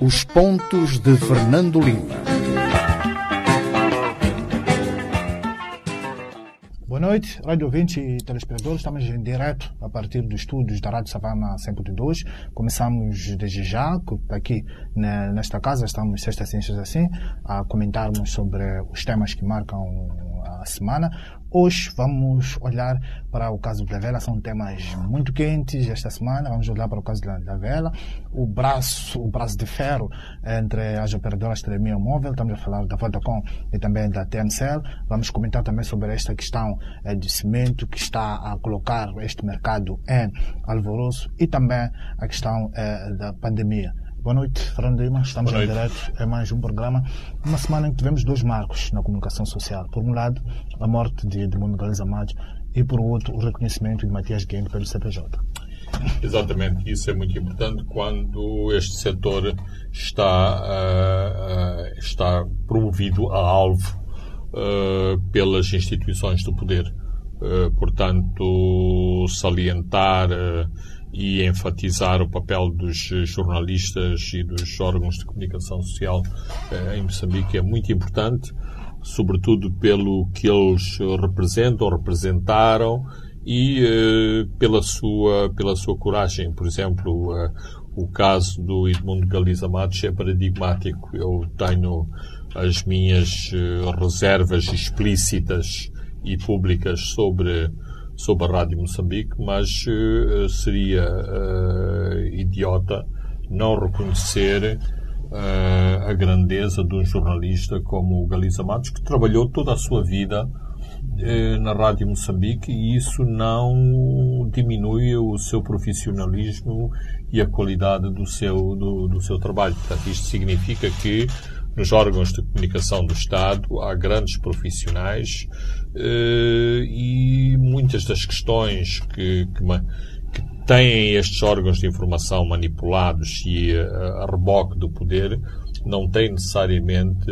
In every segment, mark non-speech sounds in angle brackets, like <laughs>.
Os pontos de Fernando Lima. Boa noite, rádio ouvinte e telespectadores. Estamos em direto a partir dos estúdios da Rádio Savana 102. Começamos desde já, aqui nesta casa, estamos sexta assim, assim, a comentarmos sobre os temas que marcam semana. Hoje vamos olhar para o caso da vela, são temas muito quentes esta semana. Vamos olhar para o caso da, vela, o braço, o braço de ferro entre as operadoras de telefonia móvel, estamos a falar da Vodacom e também da TMCL. Vamos comentar também sobre esta questão eh, de cimento que está a colocar este mercado em alvoroço e também a questão eh, da pandemia. Boa noite, Fernando Lima. Estamos em direto. É mais um programa. Uma semana em que tivemos dois marcos na comunicação social. Por um lado, a morte de Edmundo Galiza Matos e, por outro, o reconhecimento de Matias Guedes pelo CPJ. Exatamente. Isso é muito importante quando este setor está, uh, uh, está promovido a alvo uh, pelas instituições do poder. portanto, salientar e enfatizar o papel dos jornalistas e dos órgãos de comunicação social eh, em Moçambique é muito importante, sobretudo pelo que eles representam, representaram e eh, pela sua pela sua coragem. Por exemplo, eh, o caso do Edmundo Galiza Matos é paradigmático. Eu tenho as minhas reservas explícitas e públicas sobre sobre a Rádio Moçambique, mas uh, seria uh, idiota não reconhecer uh, a grandeza de um jornalista como o Galiza Matos, que trabalhou toda a sua vida na Rádio Moçambique e isso não diminui o seu profissionalismo e a qualidade do seu, do, do seu trabalho. Portanto, isto significa que nos órgãos de comunicação do Estado há grandes profissionais eh, e muitas das questões que, que, que, têm estes órgãos de informação manipulados e a, eh, a reboque do poder não têm necessariamente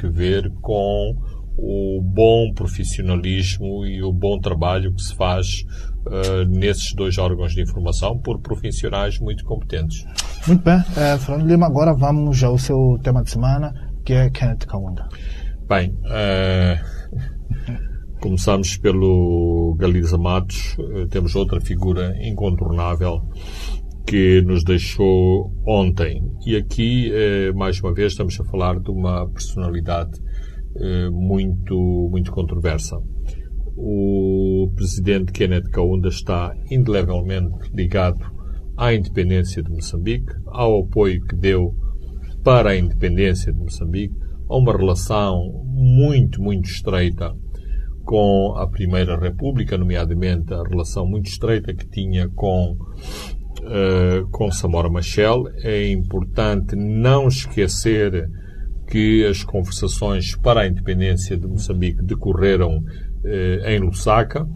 que ver com o bom profissionalismo e o bom trabalho que se faz uh, nesses dois órgãos de informação por profissionais muito competentes. Muito bem, uh, Fernando Lima, agora vamos ao seu tema de semana, que é Kenneth Kaunda. Bem, uh, Começamos pelo Galiza Matos, eh, temos outra figura incontornável que nos deixou ontem. E aqui, mais uma vez, estamos a falar de uma personalidade muito, muito controversa. O presidente Kenneth Kaunda está indelevelmente ligado à independência de Moçambique, ao apoio que deu para a independência de Moçambique, a uma relação muito, muito estreita com a Primeira República, nomeadamente a relação muito estreita que tinha com, uh, com Samora Machel. É importante não esquecer que as conversações para a independência de Moçambique decorreram em Lusaka.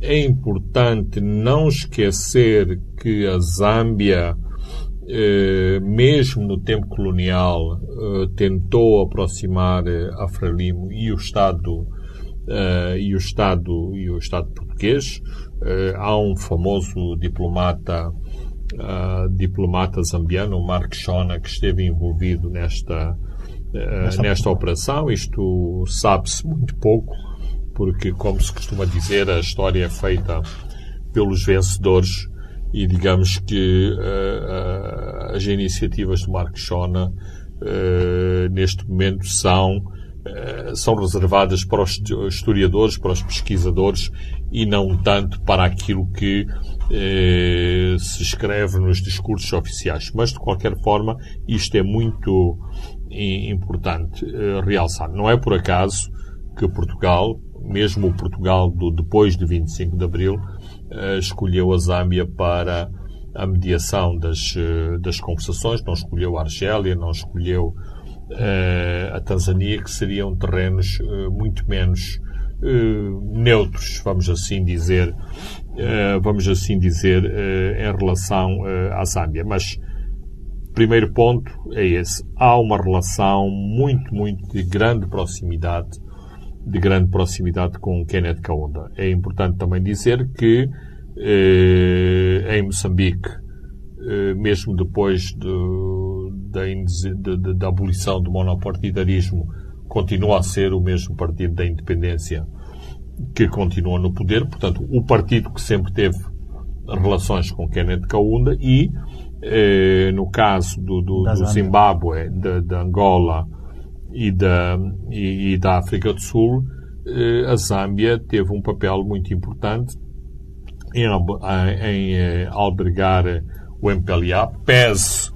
É importante não esquecer que a Zâmbia, uh, mesmo no tempo colonial, tentou aproximar a Frelimo e o Estado e o Estado e o Estado português. Há um famoso diplomata uh, diplomata zambiano, Mark Shona, que esteve envolvido nesta, nesta operação. Isto sabe-se muito pouco, porque, como se costuma dizer, a história é feita pelos vencedores e digamos que uh, as iniciativas de Mark Shona uh, neste momento são eh, são reservadas para os historiadores, para os pesquisadores e não tanto para aquilo que se escreve nos discursos oficiais. Mas, de qualquer forma, isto é muito importante realçar. Não é por acaso que Portugal, mesmo o Portugal do depois de 25 de Abril, eh, escolheu a Zâmbia para a mediação das, eh, das conversações, não escolheu a Argélia, não escolheu uh, a Tanzânia, que seriam terrenos muito menos neutros, vamos assim dizer, vamos assim dizer, em relação à Zâmbia. Mas primeiro ponto é esse: há uma relação muito, muito de grande proximidade, de grande proximidade com Kenneth Kaunda. É importante também dizer que em Moçambique eh, mesmo depois de, de, de, da abolição do monopartidarismo, continua a ser o mesmo partido da independência que continua no poder, portanto, o partido que sempre teve relações com Kenneth Kaunda e, eh, no caso do, do, do Zimbábue, de, Angola e da, e, e da África do Sul, eh, a Zâmbia teve um papel muito importante em, em eh, albergar o MPLA, pese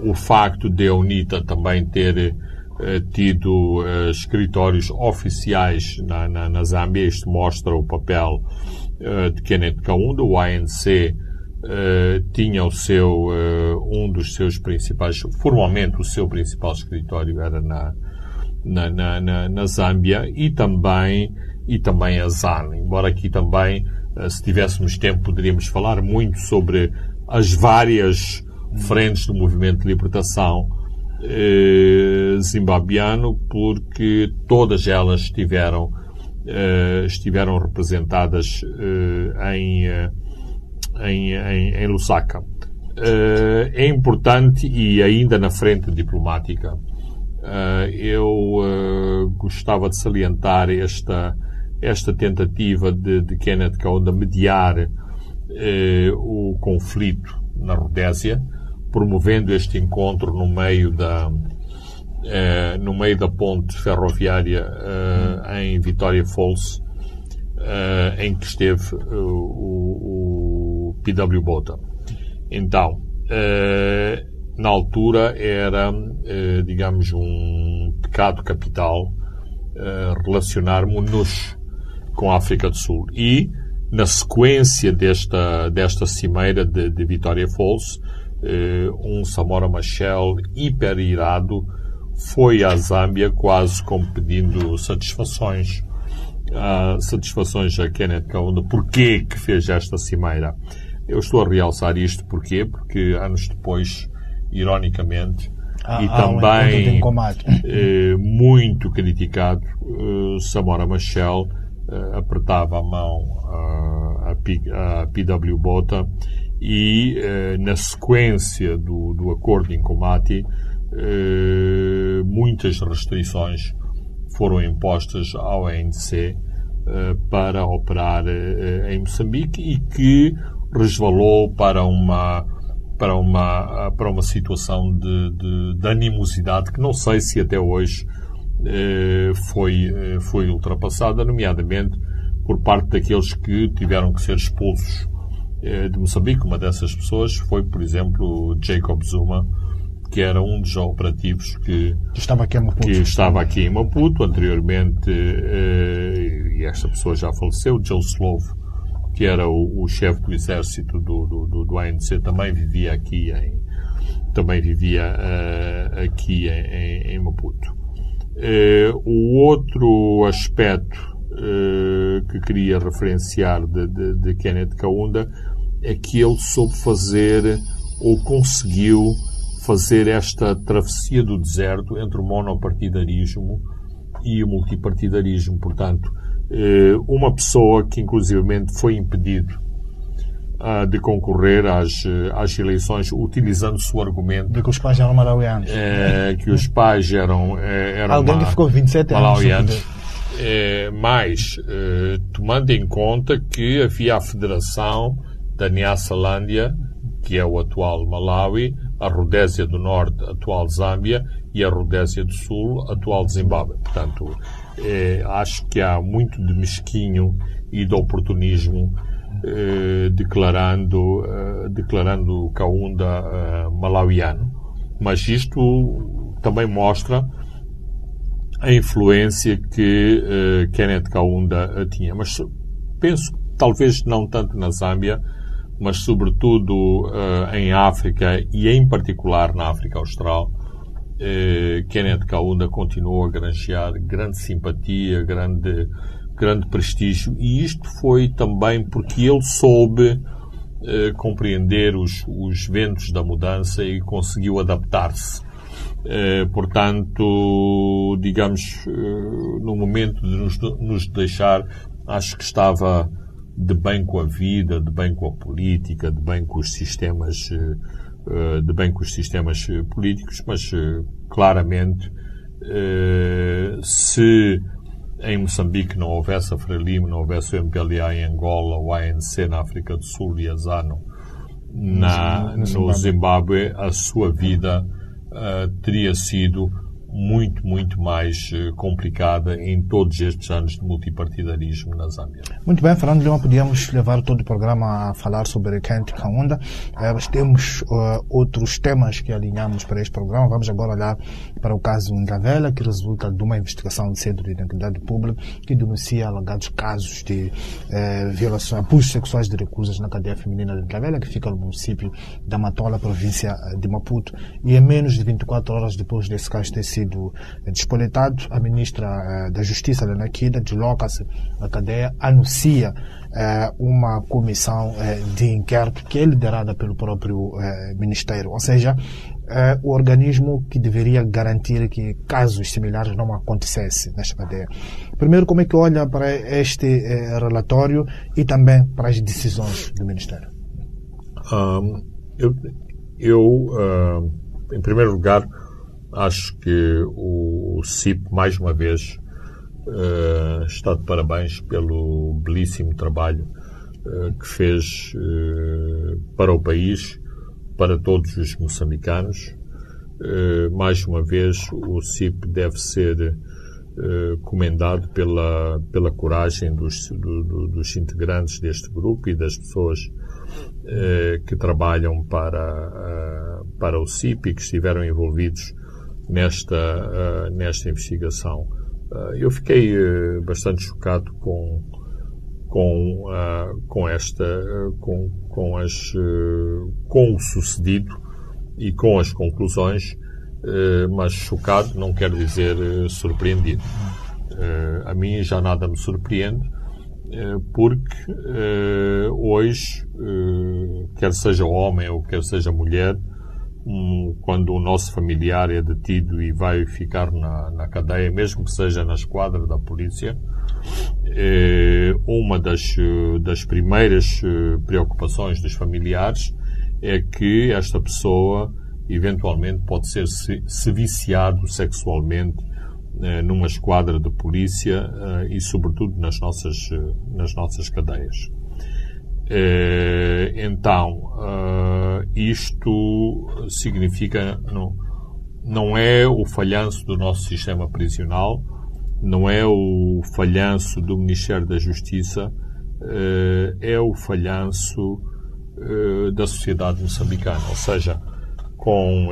o facto de a UNITA também ter eh, tido escritórios oficiais na, na, na, Zâmbia. Isto mostra o papel de Kenneth Kaunda. O ANC tinha o seu, um dos seus principais, formalmente o seu principal escritório era na, na, na, na Zâmbia e também, e também a ZAN. Embora aqui também, se tivéssemos tempo, poderíamos falar muito sobre as várias frentes do movimento de libertação eh, zimbabiano, porque todas elas estiveram, eh, estiveram representadas eh, em, eh, em, em, em, Lusaka. Eh, é importante, e ainda na frente diplomática, eh, eu gostava de salientar esta, esta tentativa de, de Kenneth Kaunda mediar o conflito na Rodésia, promovendo este encontro no meio da eh, no meio da ponte ferroviária eh, em Vitória Falls, eh, em que esteve o, o, PW Bota. Então, na altura era, digamos, um pecado capital relacionarmos-nos com a África do Sul. E, na sequência desta, desta cimeira de, de Vitória Falls, eh, um Samora Machel hiper irado foi à Zâmbia quase como pedindo satisfações uh, satisfações a Kenneth Kaunda porquê que fez esta cimeira eu estou a realçar isto porquê? porque anos depois ironicamente ah, e também eh, muito criticado eh, Samora Machel eh, apertava a mão a, a, a PW Bota e eh, na sequência do, do acordo em combate eh, muitas restrições foram impostas ao ANC eh, para operar em Moçambique e que resvalou para uma para uma para uma situação de, de, de animosidade que não sei se até hoje foi foi ultrapassada nomeadamente por parte daqueles que tiveram que ser expulsos eh, de Moçambique. Uma dessas pessoas foi, por exemplo, Jacob Zuma, que era um dos operativos que, estava aqui em Maputo. Que estava aqui em Maputo. Anteriormente, eh, e esta pessoa já faleceu, Joe Slove, que era o, o chefe do exército do, do, do, ANC, também vivia aqui em, também vivia uh, aqui em, em Maputo. Uh, o outro aspecto uh, que queria referenciar de, de, de Kenneth Kaunda é que ele soube fazer ou conseguiu fazer esta travessia do deserto entre o monopartidarismo e o multipartidarismo. Portanto, uma pessoa que inclusivamente foi impedido ah, de concorrer às, às eleições utilizando-se o argumento de que os pais eram malauianos. É, que os pais eram, eh, eram Alguém que ficou 27 anos. É, mas, tomando em conta que havia a Federação da Nyasalandia, que é o atual Malawi, a Rodésia do Norte, atual Zâmbia, e a Rodésia do Sul, atual Zimbábue. Portanto, é, acho que há muito de mesquinho e de oportunismo eh, declarando, eh, declarando Kaunda eh, malawiano. Mas isto também mostra a influência que Kenneth Kaunda tinha. Mas penso talvez não tanto na Zâmbia, mas sobretudo em África e em particular na África Austral, uh, Kenneth Kaunda continuou a granjear grande simpatia, grande, grande prestígio e isto foi também porque ele soube uh, compreender os, os ventos da mudança e conseguiu adaptar-se. portanto, digamos, no momento de nos, nos deixar, acho que estava de bem com a vida, de bem com a política, de bem com os sistemas, eh, de bem com os sistemas políticos, mas claramente se em Moçambique não houvesse a Frelimo, não houvesse o MPLA em Angola, o ANC na África do Sul e a ZANU na, no, Zimbábue. a sua vida uh, teria sido muito, muito mais uh, complicada em todos estes anos de multipartidarismo na Zâmbia. Muito bem, Fernando Leão, podíamos levar todo o programa a falar sobre Kent Kaunda, uh, mas temos uh, outros temas que alinhamos para este programa. Vamos agora olhar para o caso Ndavela, que resulta de uma investigação do Centro de Identidade Pública que denuncia alegados casos de eh, violações, abusos sexuais de reclusas na cadeia feminina de Ndavela, que fica no município da Matola, província de Maputo. E em menos de 24 horas depois desse caso ter sido despoletado, a ministra eh, da Justiça, Lena Kida, desloca-se à cadeia, anuncia eh, uma comissão eh, de inquérito que é liderada pelo próprio Ministério. Ou seja, é o organismo que deveria garantir que casos similares não acontecessem nesta cadeia. Primeiro, como é que olha para este relatório e também para as decisões do Ministério? Um, eu, eu uh, em primeiro lugar, Acho que o CIP, mais uma vez, uh, está de parabéns pelo belíssimo trabalho uh, que fez uh, para o país, para todos os moçambicanos. mais uma vez, o CIP deve ser comendado pela, pela coragem dos, do, do, dos integrantes deste grupo e das pessoas que trabalham para, para o CIP e que estiveram envolvidos nesta, nesta investigação. Eu fiquei bastante chocado com, com, com esta, com, com, as, com o sucedido e com as conclusões, mas chocado não quer dizer surpreendido. a mim já nada me surpreende, porque hoje, quer seja homem ou quer seja mulher, um, quando o nosso familiar é detido e vai ficar na, na cadeia, mesmo que seja na esquadra da polícia, é, uma das, das primeiras eh, preocupações dos familiares é que esta pessoa eventualmente pode ser se, se viciado sexualmente eh, numa esquadra de polícia eh, e sobretudo nas nossas, nas nossas cadeias. Eh, então, uh, isto significa, não, não é o falhanço do nosso sistema prisional, não é o falhanço do Ministério da Justiça, uh, é o falhanço da sociedade moçambicana. Ou seja, com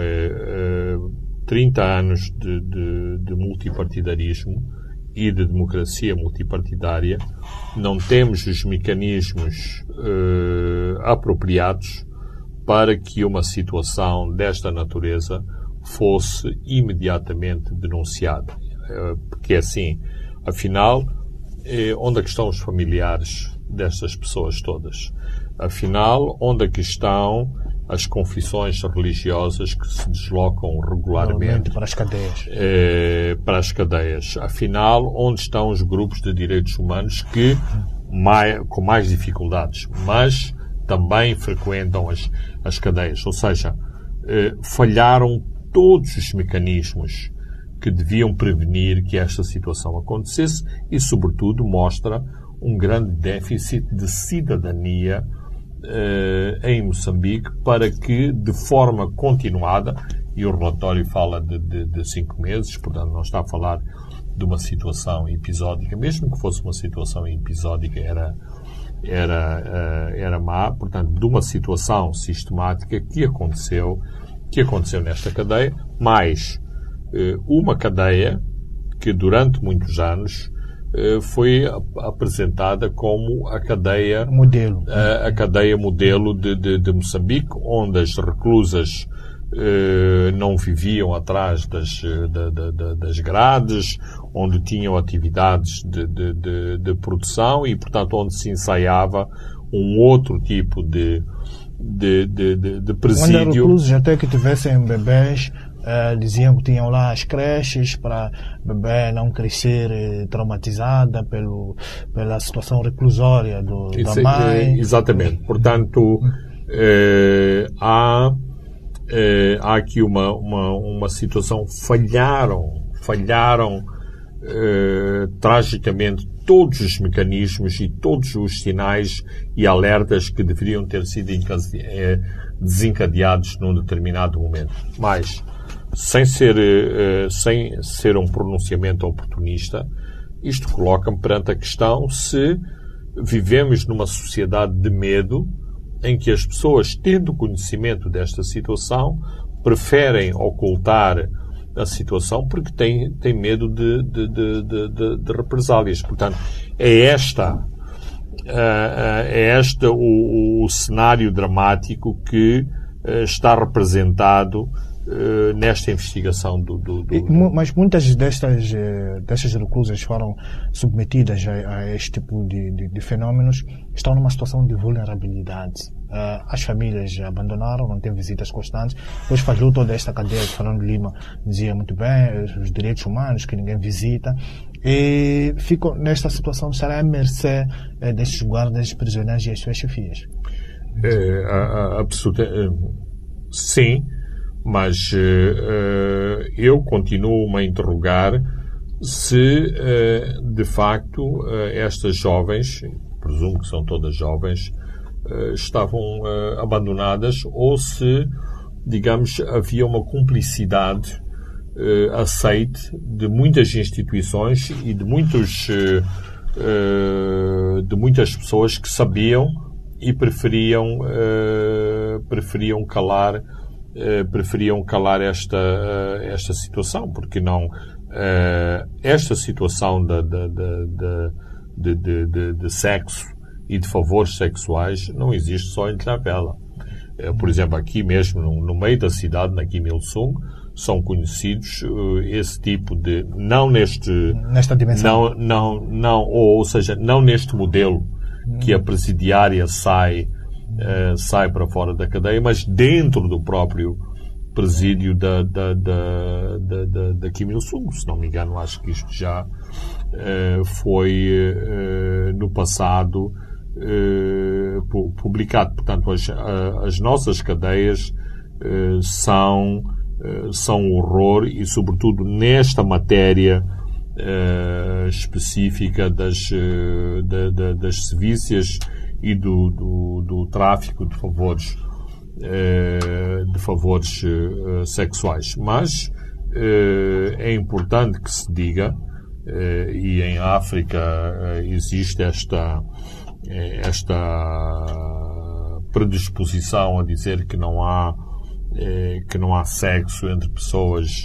30 anos de, de, de multipartidarismo, e de democracia multipartidária, não temos os mecanismos uh, apropriados para que uma situação desta natureza fosse imediatamente denunciada. Uh, porque é assim, afinal, eh, onde é que estão os familiares destas pessoas todas? Afinal, onde é que estão as confissões religiosas que se deslocam regularmente para as cadeias. Eh, para as cadeias. Afinal, onde estão os grupos de direitos humanos que mais, com mais dificuldades, mas também frequentam as, as cadeias? Ou seja, eh, falharam todos os mecanismos que deviam prevenir que esta situação acontecesse e, sobretudo, mostra um grande déficit de cidadania em Moçambique para que, de forma continuada, e o relatório fala de, de, de, cinco meses, portanto não está a falar de uma situação episódica, mesmo que fosse uma situação episódica, era, era, uh, era má, portanto, de uma situação sistemática que aconteceu, que aconteceu nesta cadeia, mais uh, uma cadeia que durante muitos anos eh, foi apresentada como a cadeia modelo, a, a cadeia modelo de, de, de, Moçambique, onde as reclusas eh, não viviam atrás das, das grades, onde tinham atividades de, de, de, produção e, portanto, onde se ensaiava um outro tipo de, de, de, de, presídio. Reclusos até que tivessem bebés Uh, diziam que tinham lá as creches para bebê não crescer uh, traumatizada pelo, pela situação reclusória do, Isso, da mãe. exatamente. Portanto, há eh, há aqui uma, uma, uma situação, falharam, falharam eh, tragicamente todos os mecanismos e todos os sinais e alertas que deveriam ter sido eh, desencadeados num determinado momento. Mas, sem ser, eh, sem ser um pronunciamento oportunista, isto coloca-me perante a questão se vivemos numa sociedade de medo em que as pessoas, tendo conhecimento desta situação, preferem ocultar a situação porque têm, têm medo de, de, de, de, de represálias. Portanto, é esta é este o, o cenário dramático que eh, está representado eh, nesta investigação do, do, do, Mas muitas destas, eh, destas reclusas foram submetidas a, a este tipo de, de, de, fenômenos, estão numa situação de vulnerabilidade. Uh, as famílias abandonaram, não têm visitas constantes. Depois falou toda esta cadeia de Fernando Lima, dizia muito bem, os direitos humanos, que ninguém visita. E ficam nesta situação, estará à mercê eh, destes guardas prisioneiros e as suas chefias. É, absolutamente. Sim mas uh, eu continuo-me a interrogar se, uh, de facto, uh, estas jovens, presumo que são todas jovens, estavam abandonadas ou se, digamos, havia uma cumplicidade aceite de muitas instituições e de muitos de muitas pessoas que sabiam e preferiam preferiam calar preferiam calar esta, uh, esta situação, porque não uh, esta situação de, de, de, de, de, sexo e de favores sexuais não existe só em Tlavela. por exemplo, aqui mesmo, no, no, meio da cidade, na Kim Il-sung, são conhecidos esse tipo de não neste nesta dimensão não não não ou, ou seja não neste modelo que a presidiária sai uh, sai para fora da cadeia, mas dentro do próprio presídio da, da, da, da, da, da Kim Il-sung. Se não me engano, acho que isto já uh, foi uh, no passado publicado. Portanto, as, as nossas cadeias são, são um horror e, sobretudo, nesta matéria específica das, das sevícias e do, do, do tráfico de favores eh, de favores eh, sexuais. Mas eh, é importante que se diga, e em África existe esta, esta predisposição a dizer que não há que não há sexo entre pessoas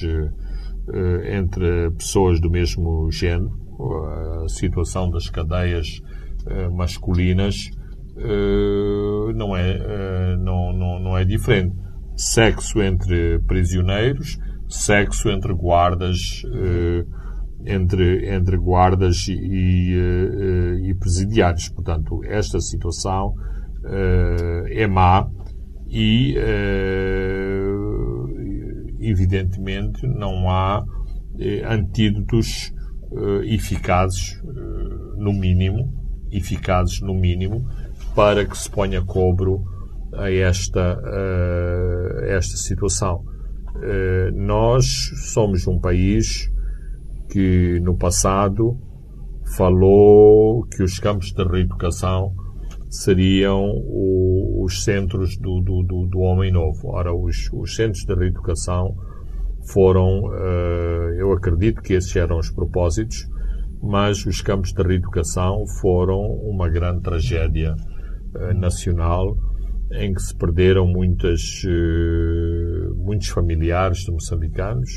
entre pessoas do mesmo género a situação das cadeias masculinas uh, não, é, uh, não, não, não é diferente. Sexo entre prisioneiros, sexo entre guardas, uh, entre, entre guardas e, e presidiários. Portanto, esta situação é má e, evidentemente, não há antídotos eficazes, no mínimo, eficazes no mínimo, para que se ponha cobro a esta, a esta situação. Eh, nós somos um país que no passado falou que os campos de reeducação seriam os centros do, do, do, do homem novo. Ora, os, os, centros de reeducação foram, eh, eu acredito que esses eram os propósitos, mas os campos de reeducação foram uma grande tragédia nacional em que se perderam muitas, eh, muitos familiares de moçambicanos.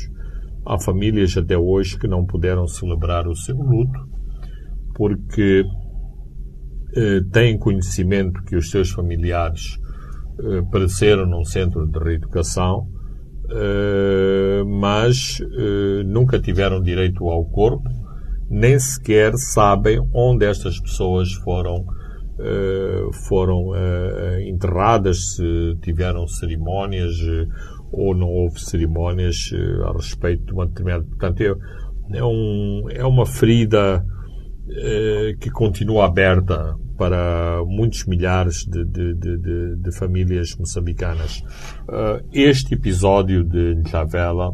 Há famílias até hoje que não puderam celebrar o seu luto porque eh, têm conhecimento que os seus familiares pereceram num centro de reeducação, mas nunca tiveram direito ao corpo, nem sequer sabem onde estas pessoas foram eh, foram uh, enterradas, se tiveram cerimónias uh, ou não houve cerimónias a respeito de uma determinada. Portanto, é, é, um, é uma ferida eh, que continua aberta para muitos milhares de, de, de, de famílias moçambicanas. Este episódio de Njavela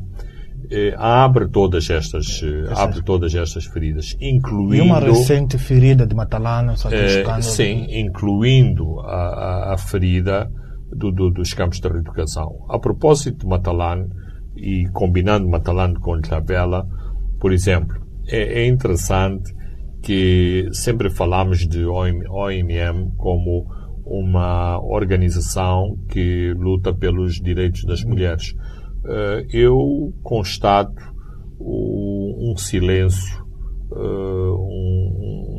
eh, abre todas estas eh, abre todas estas feridas, incluindo e uma recente ferida de Matalana, só eh, sim, incluindo a, a, a ferida do, do, dos campos de reeducação. A propósito de Matalana e combinando Matalana com Njavela, por exemplo, é, é interessante que sempre falamos de OMM como uma organização que luta pelos direitos das mulheres. Eh, eu constato um silêncio, eh,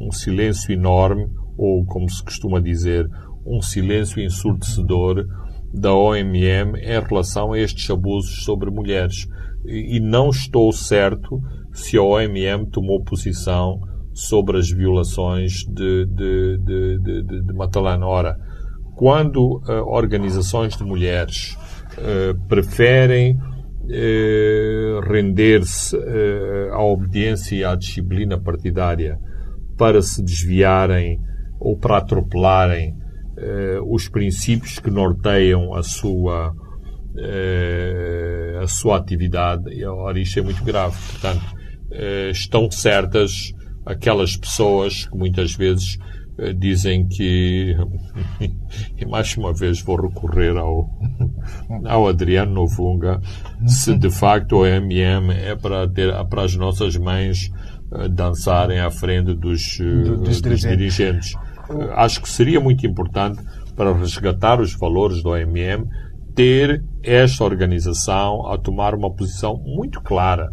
um silêncio enorme, ou como se costuma dizer, um silêncio ensurdecedor da OMM em relação a estes abusos sobre mulheres. E não estou certo se a OMM tomou posição sobre as violações de, de, de, de, de Matalana. Ora, quando uh, organizações de mulheres uh, preferem uh, render-se à obediência e à disciplina partidária para se desviarem ou para atropelarem os princípios que norteiam a sua a sua atividade, ora, isto é muito grave. Portanto, estão certas aquelas pessoas que muitas vezes eh, dizem que <laughs> e mais uma vez vou recorrer ao, <laughs> ao Adriano Novunga se de facto o MM é para ter para as nossas mães uh, dançarem à frente dos, uh, dos, dos dirigentes. Acho que seria muito importante para resgatar os valores do OMM ter esta organização a tomar uma posição muito clara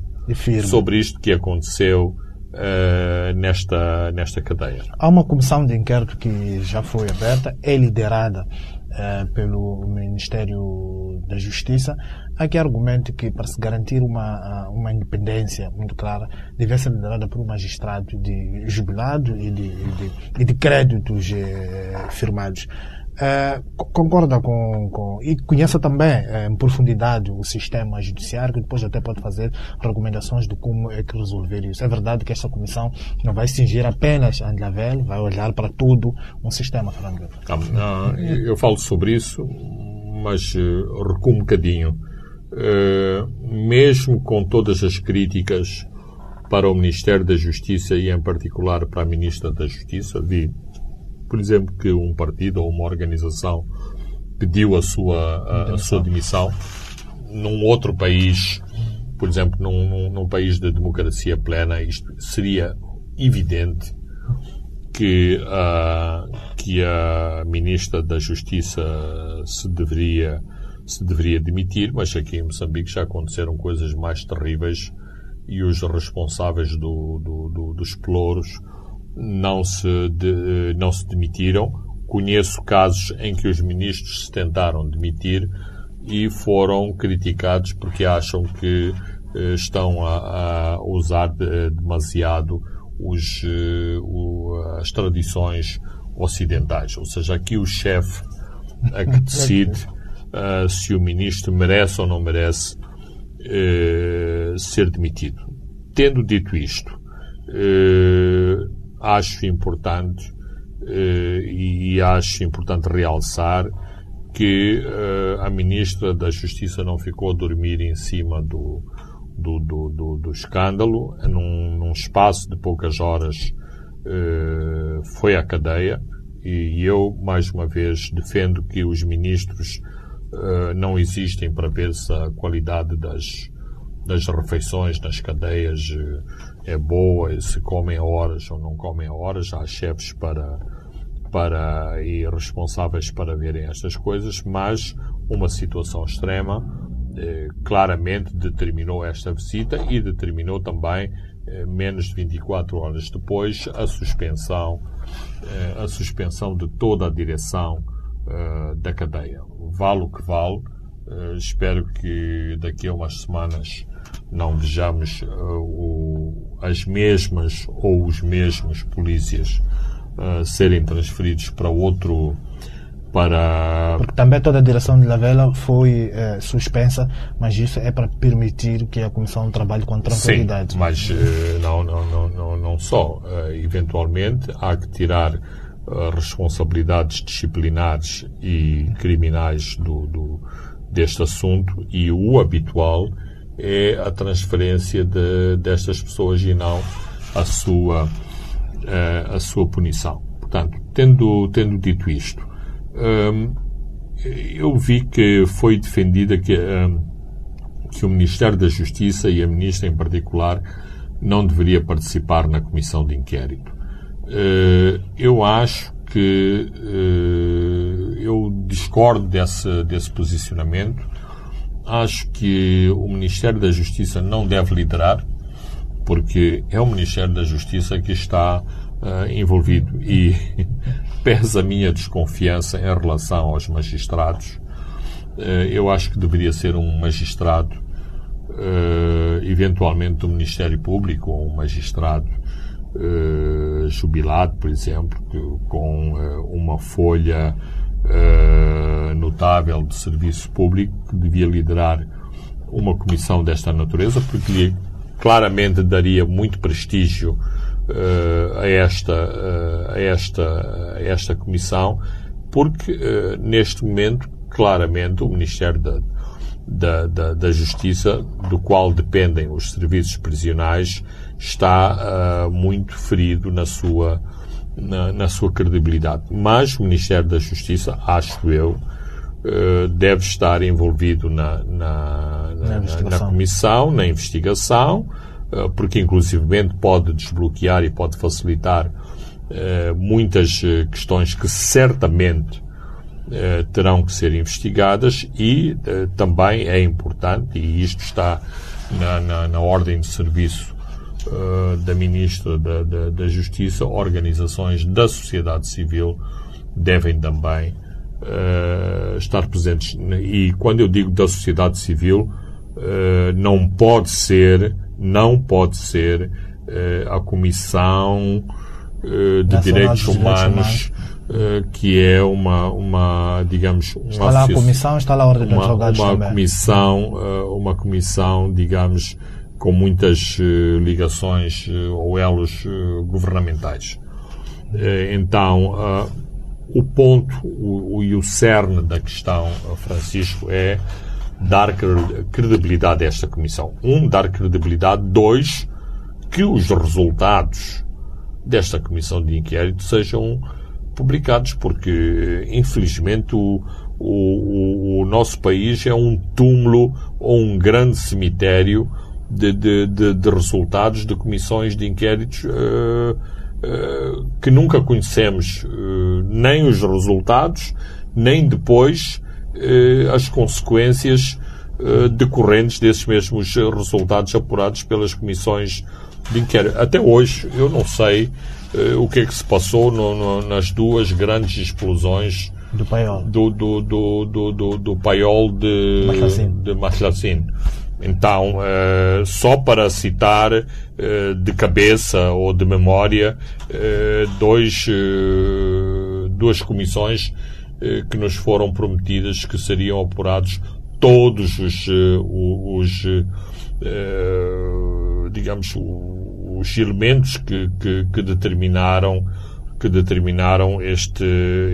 sobre isto que aconteceu uh, nesta, nesta cadeia. Há uma comissão de inquérito que já foi aberta, é liderada uh, pelo Ministério da Justiça. Há que argumento que para se garantir uma, uma independência muito clara, deve ser liderada por um magistrado de jubilado e de, de, de créditos eh, firmados. Uh, concorda com, com, e conheça também uh, em profundidade o sistema judiciário, que depois até pode fazer recomendações de como é que resolver isso. É verdade que esta comissão não vai cingir apenas a Andlavel, vai olhar para todo um sistema, Fernando. Não, eu falo sobre isso, mas uh, recuo um bocadinho. Uh, mesmo com todas as críticas para o Ministério da Justiça e, em particular, para a Ministra da Justiça, vi por exemplo, que um partido ou uma organização pediu a sua, a, a sua demissão. num outro país, por exemplo, num, num, país de democracia plena, isto seria evidente que, uh, que a Ministra da Justiça se deveria, se deveria demitir, mas aqui em Moçambique já aconteceram coisas mais terríveis e os responsáveis do, do, do, dos pelouros não se, de, não se demitiram. Conheço casos em que os ministros se tentaram demitir e foram criticados porque acham que eh, estão a, a usar de, demasiado os, eh, as tradições ocidentais. Ou seja, aqui o chefe é que decide uh, se o ministro merece ou não merece uh, ser demitido. Tendo dito isto, uh, acho importante eh, e acho importante realçar que eh, a Ministra da Justiça não ficou a dormir em cima do, do, do, do, do escândalo. Num, num, espaço de poucas horas eh, foi à cadeia e eu, mais uma vez, defendo que os ministros não existem para ver se a qualidade das, das refeições nas cadeias é boa, se comem horas ou não comem horas, há chefes para, para e responsáveis para verem estas coisas, mas uma situação extrema eh, claramente determinou esta visita e determinou também, eh, menos de 24 horas depois, a suspensão, eh, a suspensão de toda a direção eh, da cadeia. Vale o que vale, eh, espero que daqui a umas semanas não vejamos uh, o, as mesmas ou os mesmos polícias uh, serem transferidos para outro para. Porque também toda a direção de Lavela foi eh, suspensa, mas isso é para permitir que a Comissão trabalhe com tranquilidade. Sim, mas não, não, não, não, não só. Eventualmente há que tirar responsabilidades disciplinares e criminais do, do, deste assunto e o habitual é a transferência de, destas pessoas e não a sua, eh, a sua punição. Portanto, tendo, tendo dito isto, hum, eu vi que foi defendida que, hum, que o Ministério da Justiça e a Ministra em particular não deveria participar na comissão de inquérito. Uh, eu acho que uh, eu discordo desse, desse posicionamento. Acho que o Ministério da Justiça não deve liderar, porque é o Ministério da Justiça que está uh, envolvido e <laughs> pesa a minha desconfiança em relação aos magistrados. Uh, eu acho que deveria ser um magistrado, uh, eventualmente do Ministério Público, ou um magistrado jubilado, por exemplo, que, com uma folha notável de serviço público, que devia liderar uma comissão desta natureza, porque lhe claramente daria muito prestígio uh, a, esta, uh, a, esta, a esta comissão, porque neste momento, claramente, o Ministério da, da, da, da, Justiça, do qual dependem os serviços prisionais, está muito ferido na sua, na, na, sua credibilidade. Mas o Ministério da Justiça, acho eu, deve estar envolvido na, na, na, na comissão, na investigação, eh, porque inclusivamente pode desbloquear e pode facilitar eh, muitas eh, questões que certamente terão que ser investigadas e também é importante, e isto está na, na, na ordem de serviço da Ministra da, da, da, Justiça, organizações da sociedade civil devem também estar presentes. E quando eu digo da sociedade civil, não pode ser não pode ser uh, a Comissão uh, de Direitos Humanos, uh, que é uma, uma digamos, uma está lá a Comissão, está lá a Ordem uma, Advogados uma também. comissão, uma comissão, digamos, com muitas ligações ou elos governamentais. então, o ponto o, e o cerne da questão, Francisco, é dar credibilidade a esta comissão. Um, dar credibilidade. Dois, que os resultados desta comissão de inquérito sejam publicados, porque, infelizmente, o, o, o nosso país é um túmulo ou um grande cemitério de, de, de, de resultados de comissões de inquéritos uh, uh, que nunca conhecemos uh, nem os resultados, nem depois as consequências decorrentes desses mesmos resultados apurados pelas comissões de inquérito. Até hoje, eu não sei o que é que se passou no, no, nas duas grandes explosões do paiol do, do, do, do, do, do paiol de, de Maslacin. Então, uh, só para citar uh, de cabeça ou de memória, uh, dois, duas comissões eh, que nos foram prometidas que seriam apurados todos os, eh, os eh, digamos, os elementos que, que, que determinaram que determinaram este,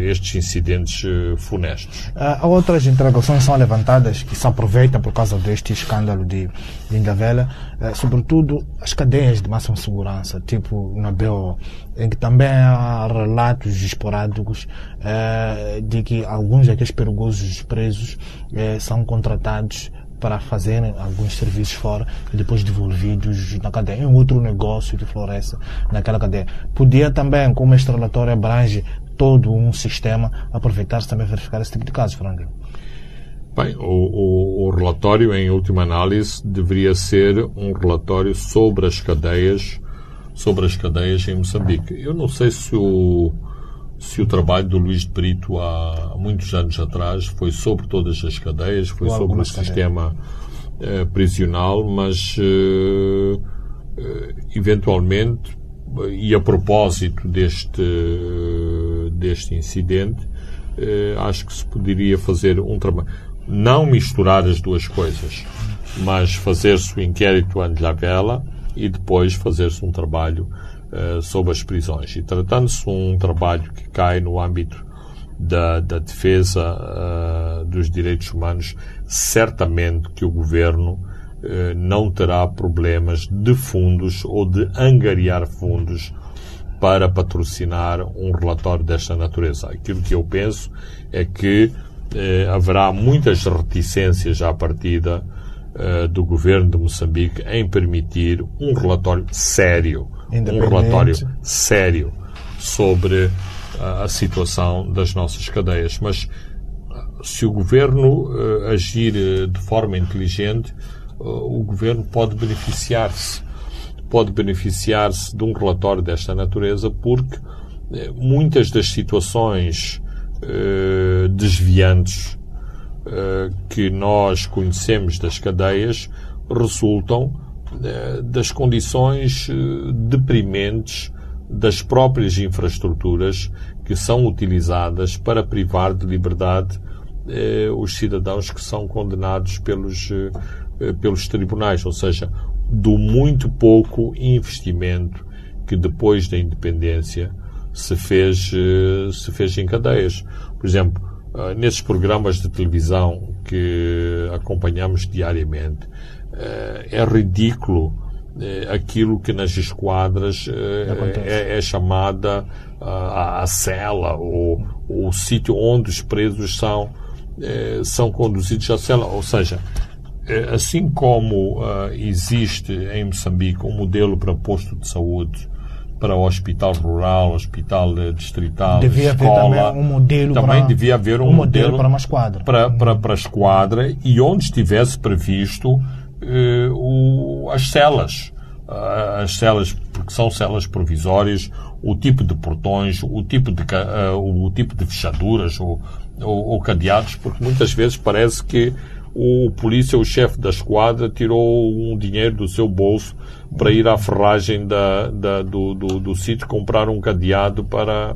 estes incidentes funestos. Há outras interrogações são levantadas que se aproveitam por causa deste escândalo de, de Indavela, sobretudo as cadeias de máxima segurança, tipo na BO, em que também há relatos esporádicos eh, de que alguns daqueles perigosos presos eh, são contratados para fazerem alguns serviços fora e depois devolvidos na cadeia. É um outro negócio que floresce naquela cadeia. Podia também, como este relatório abrange todo um sistema, aproveitar-se também verificar esse tipo de casos, Franklin. Bem, o, o, o, relatório, em última análise, deveria ser um relatório sobre as cadeias sobre as cadeias em Moçambique. Eu não sei se o, se o trabalho do Luís de Brito há muitos anos atrás foi sobre todas as cadeias, foi Ou sobre o sistema uh, prisional, mas uh, eventualmente, e a propósito deste, deste incidente, eh, acho que se poderia fazer um trabalho. Não misturar as duas coisas, mas fazer-se o inquérito la vela e depois fazer-se um trabalho uh, sobre as prisões. E tratando-se um trabalho que cai no âmbito da, da defesa uh, dos direitos humanos, certamente que o governo uh, não terá problemas de fundos ou de angariar fundos para patrocinar um relatório desta natureza. Aquilo que eu penso é que eh, haverá muitas reticências à partida eh, do governo de Moçambique em permitir um relatório sério, um relatório sério sobre uh, a situação das nossas cadeias. Mas se o governo uh, agir eh, de forma inteligente, o governo pode beneficiar-se pode beneficiar-se de um relatório desta natureza porque muitas das situações uh, desviantes uh, que nós conhecemos das cadeias resultam das condições deprimentes das próprias infraestruturas que são utilizadas para privar de liberdade os cidadãos que são condenados pelos, pelos tribunais, ou seja, do muito pouco investimento que depois da independência se fez, eh, se fez em cadeias. Por exemplo, eh, nesses programas de televisão que acompanhamos diariamente, eh, é ridículo aquilo que nas esquadras é, é, chamada a, a cela ou, ou o sítio onde os presos são, são conduzidos à cela. Ou seja, assim como existe em Moçambique um modelo para posto de saúde para o hospital rural, hospital distrital, devia escola. Haver também um modelo também para, devia haver um, um modelo, modelo, para uma esquadra. Para, para, para a esquadra e onde estivesse previsto eh, o, as celas. Uh, as celas, porque são celas provisórias, o tipo de portões, o tipo de, uh, o tipo de fechaduras ou, ou, ou cadeados, porque muitas vezes parece que o polícia, o chefe da esquadra, tirou um dinheiro do seu bolso para ir à ferragem da, da do, do, do sítio comprar um cadeado para,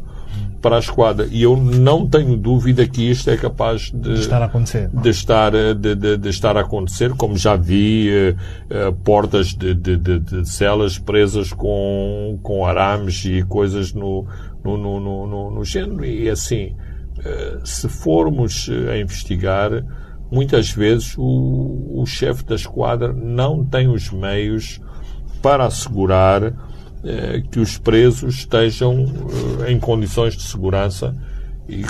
para a esquadra. E eu não tenho dúvida que isto é capaz de, de estar a acontecer. De estar, de, de, de, estar a acontecer, como já vi uh, uh, portas de, de, celas presas com, com arames e coisas no, no, no, no, no género. E assim, uh, se formos a investigar, muitas vezes o, o chefe da esquadra não tem os meios para assegurar eh, que os presos estejam eh, em condições de segurança e,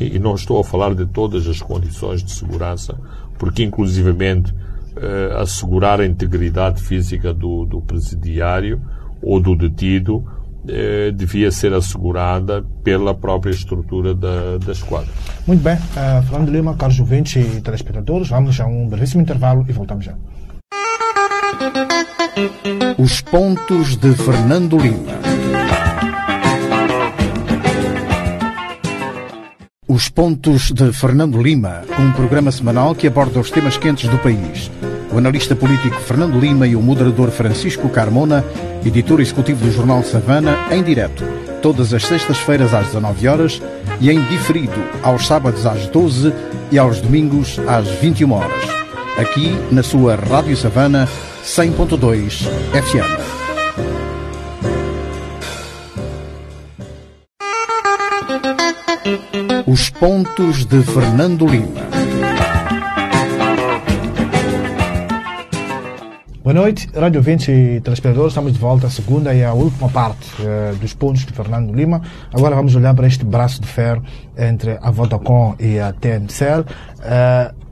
e, não estou a falar de todas as condições de segurança, porque inclusivamente eh, assegurar a integridade física do, do presidiário ou do detido eh, devia ser assegurada pela própria estrutura da, da esquadra. Muito bem. Uh, Fernando Lima, Carlos Juventus e telespectadores, vamos a um brevíssimo intervalo e voltamos já. Os pontos de Fernando Lima. Os pontos de Fernando Lima, um programa semanal que aborda os temas quentes do país o analista político Fernando Lima e o moderador Francisco Carmona, editor executivo do jornal Savana, em direto, todas as sextas-feiras às 19 horas e em diferido aos sábados às 12 e aos domingos às 21 horas. Aqui na sua Rádio Savana 100.2 FM. Os pontos de Fernando Lima. Boa noite, Rádio ouvintes e telespectadores. Estamos de volta à segunda e à última parte uh, dos pontos de Fernando Lima. Agora vamos olhar para este braço de ferro entre a Vodacom e a TNCL.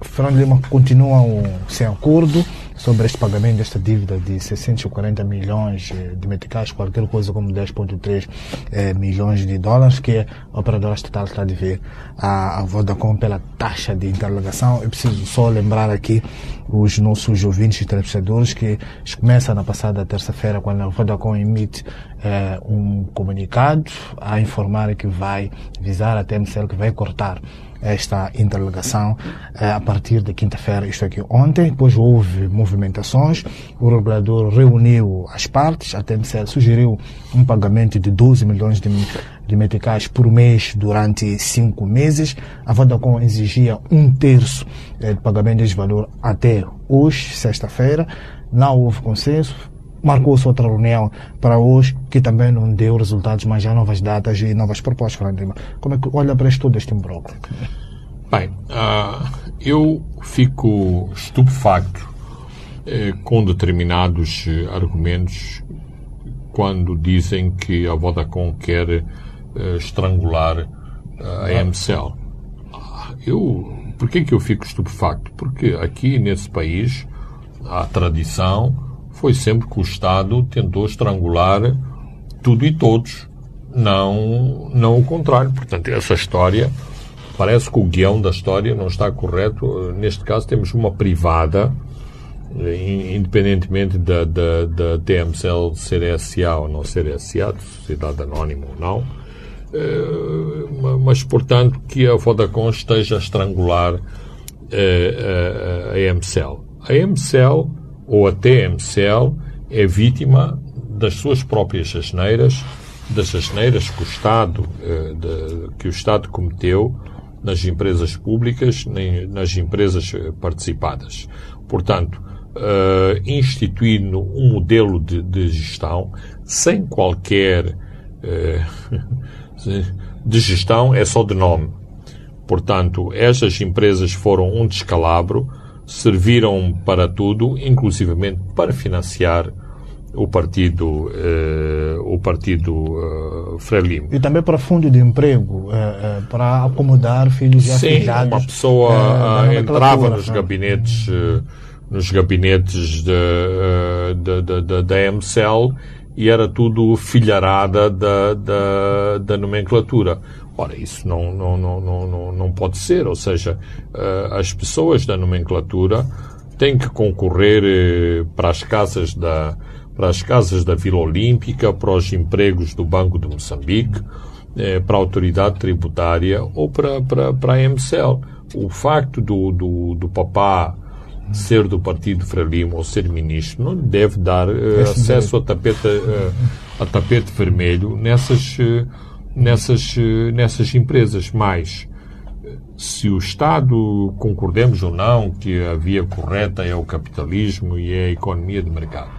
Fernando Lima continua sem acordo sobre este pagamento desta dívida de 640 milhões eh, de meticais, qualquer coisa como 10,3 eh, milhões de dólares, que a operadora estatal está a dever à, Vodacom pela taxa de interligação. Eu preciso só lembrar aqui os nossos ouvintes e telespectadores que começa na passada terça-feira, quando a Vodacom emite eh, um comunicado a informar que vai visar a TMCL que vai cortar esta interligação eh, a partir de quinta-feira, isto aqui ontem, depois houve movimentações, o regulador reuniu as partes, a TMCL sugeriu um pagamento de 12 milhões de, de meticais por mês durante cinco meses, a Vodacom exigia um terço eh, de pagamento desse valor até hoje, sexta-feira, não houve consenso, marcou-se outra reunião para hoje, que também não deu resultados, mas já novas datas e novas propostas, Fernando. Como é que olha para isto todo este imbróglio? Bem, uh, eu fico estupefacto eh, com determinados eh, argumentos quando dizem que a Vodacom quer eh, estrangular a MCL. Eu, por que que eu fico estupefacto? Porque aqui nesse país há tradição foi sempre que o Estado tentou estrangular tudo e todos, não, não o contrário. Portanto, essa história, parece que o guião da história não está correto. Neste caso, temos uma privada, independentemente da, da, da TMCL ser SA ou não ser SA, de sociedade anónima ou não, eh, mas, portanto, que a Vodacom esteja a estrangular eh, a MCL. A MCL ou a TMCL é vítima das suas próprias asneiras, das asneiras que o Estado, eh, que o Estado cometeu nas empresas públicas, nem nas empresas eh, participadas. Portanto, uh, instituindo um modelo de, de gestão sem qualquer <laughs> de gestão é só de nome. Portanto, estas empresas foram um descalabro serviram para tudo, inclusivamente para financiar o partido eh, o partido eh, Frelimo. E também para fundo de emprego, eh, eh para acomodar filhos e Sim, uma pessoa eh, entrava nos gabinetes eh, nos gabinetes da MCL e era tudo filharada da, da, da nomenclatura. Ora, isso não, não, não, não, não pode ser, ou seja, eh, as pessoas da nomenclatura têm que concorrer eh, para as casas da, para as casas da Vila Olímpica, para os empregos do Banco de Moçambique, eh, para a autoridade tributária ou para, para, para a MCL. O facto do, do, do papá ser do Partido Frelimo ou ser ministro não deve dar uh, acesso a tapete, uh, a tapete vermelho nessas uh, nessas, eh, nessas empresas. Mas, se o Estado, concordemos ou não, que a via correta é o capitalismo e é a economia de mercado,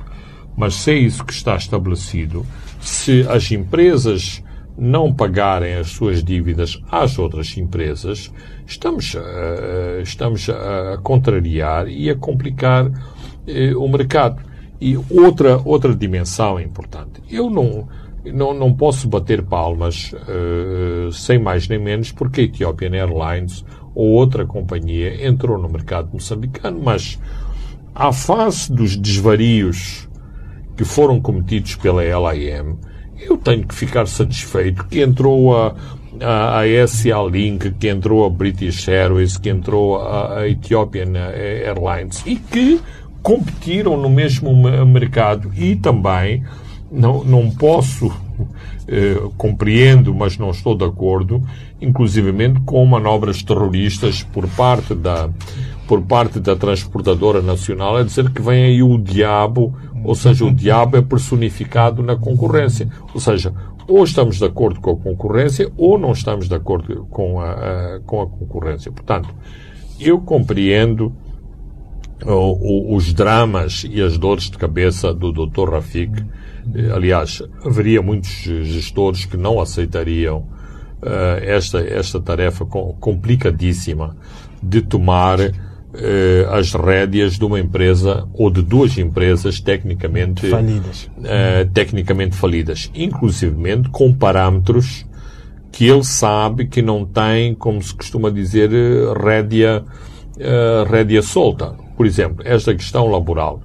mas se é isso que está estabelecido, se as empresas não pagarem as suas dívidas às outras empresas, estamos, uh, estamos a contrariar e a complicar uh, o mercado. E outra, outra dimensão importante. Eu não, não, não posso bater palmas, uh, sem mais nem menos, porque a Ethiopian Airlines ou outra companhia entrou no mercado moçambicano, mas à face dos desvarios que foram cometidos pela LIM, eu tenho que ficar satisfeito que entrou a, a, a SA Link, que entrou a British Airways, que entrou a, a Ethiopian Airlines e que competiram no mesmo mercado e também não, não posso, eh, compreendo, mas não estou de acordo, inclusivamente com manobras terroristas por parte da, por parte da transportadora nacional a dizer que vem aí o diabo, ou seja, o diabo é personificado na concorrência. Ou seja, ou estamos de acordo com a concorrência ou não estamos de acordo com a, a com a concorrência. Portanto, eu compreendo os dramas e as dores de cabeça do Dr. Rafik eh, aliás, haveria muitos gestores que não aceitariam uh, esta, esta tarefa complicadíssima de tomar as rédeas de uma empresa ou de duas empresas tecnicamente falidas, uh, tecnicamente falidas, inclusivamente com parâmetros que ele sabe que não tem, como se costuma dizer, rédea, rédea solta. Por exemplo, esta questão laboral.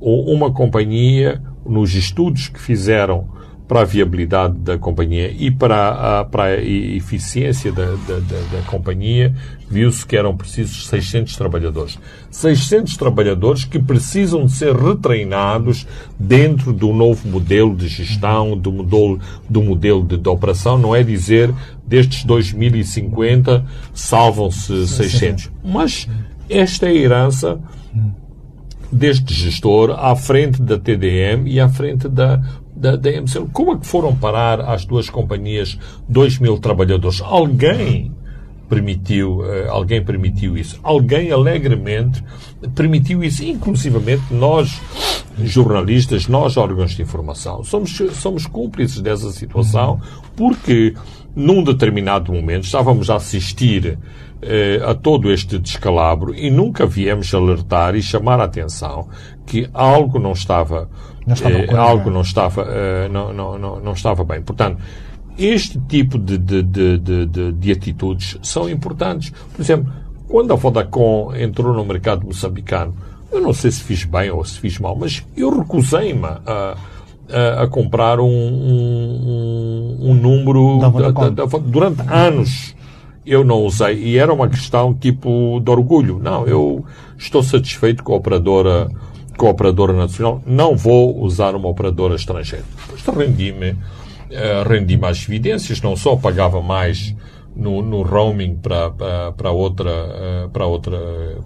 Uma companhia nos estudos que fizeram para a viabilidade da companhia e para a, para a eficiência da, da, da, da companhia, viu-se que eram precisos 600 trabalhadores. 600 trabalhadores que precisam de ser retreinados dentro do novo modelo de gestão, do modelo, do modelo de, de operação. Não é dizer destes 2050 salvam-se 600. Mas esta é a herança deste gestor à frente da TDM e à frente da, da, da MCL. Como é que foram parar às duas companhias 2 mil trabalhadores? Alguém permitiu, uh, alguém permitiu isso. Alguém alegremente permitiu isso. Inclusivamente nós, jornalistas, nós, órgãos de informação, somos, somos cúmplices dessa situação porque num determinado momento estávamos a assistir uh, a todo este descalabro e nunca viemos alertar e chamar a atenção que algo não estava, não estava uh, algo não estava, não, não, não, não estava bem. Portanto, este tipo de, de, de, de, de atitudes são importantes. Por exemplo, quando a Vodacom entrou no mercado moçambicano, eu não sei se fiz bem ou se fiz mal, mas eu recusei-me a, a, a, comprar um, um, um número da, da, da, durante anos. Eu não usei e era uma questão tipo de orgulho. Não, eu estou satisfeito com a operadora, com a operadora nacional. Não vou usar uma operadora estrangeira. Depois rendi-me uh, rendi mais evidências, não só pagava mais no, no roaming para, para, para outra, uh, para, outra,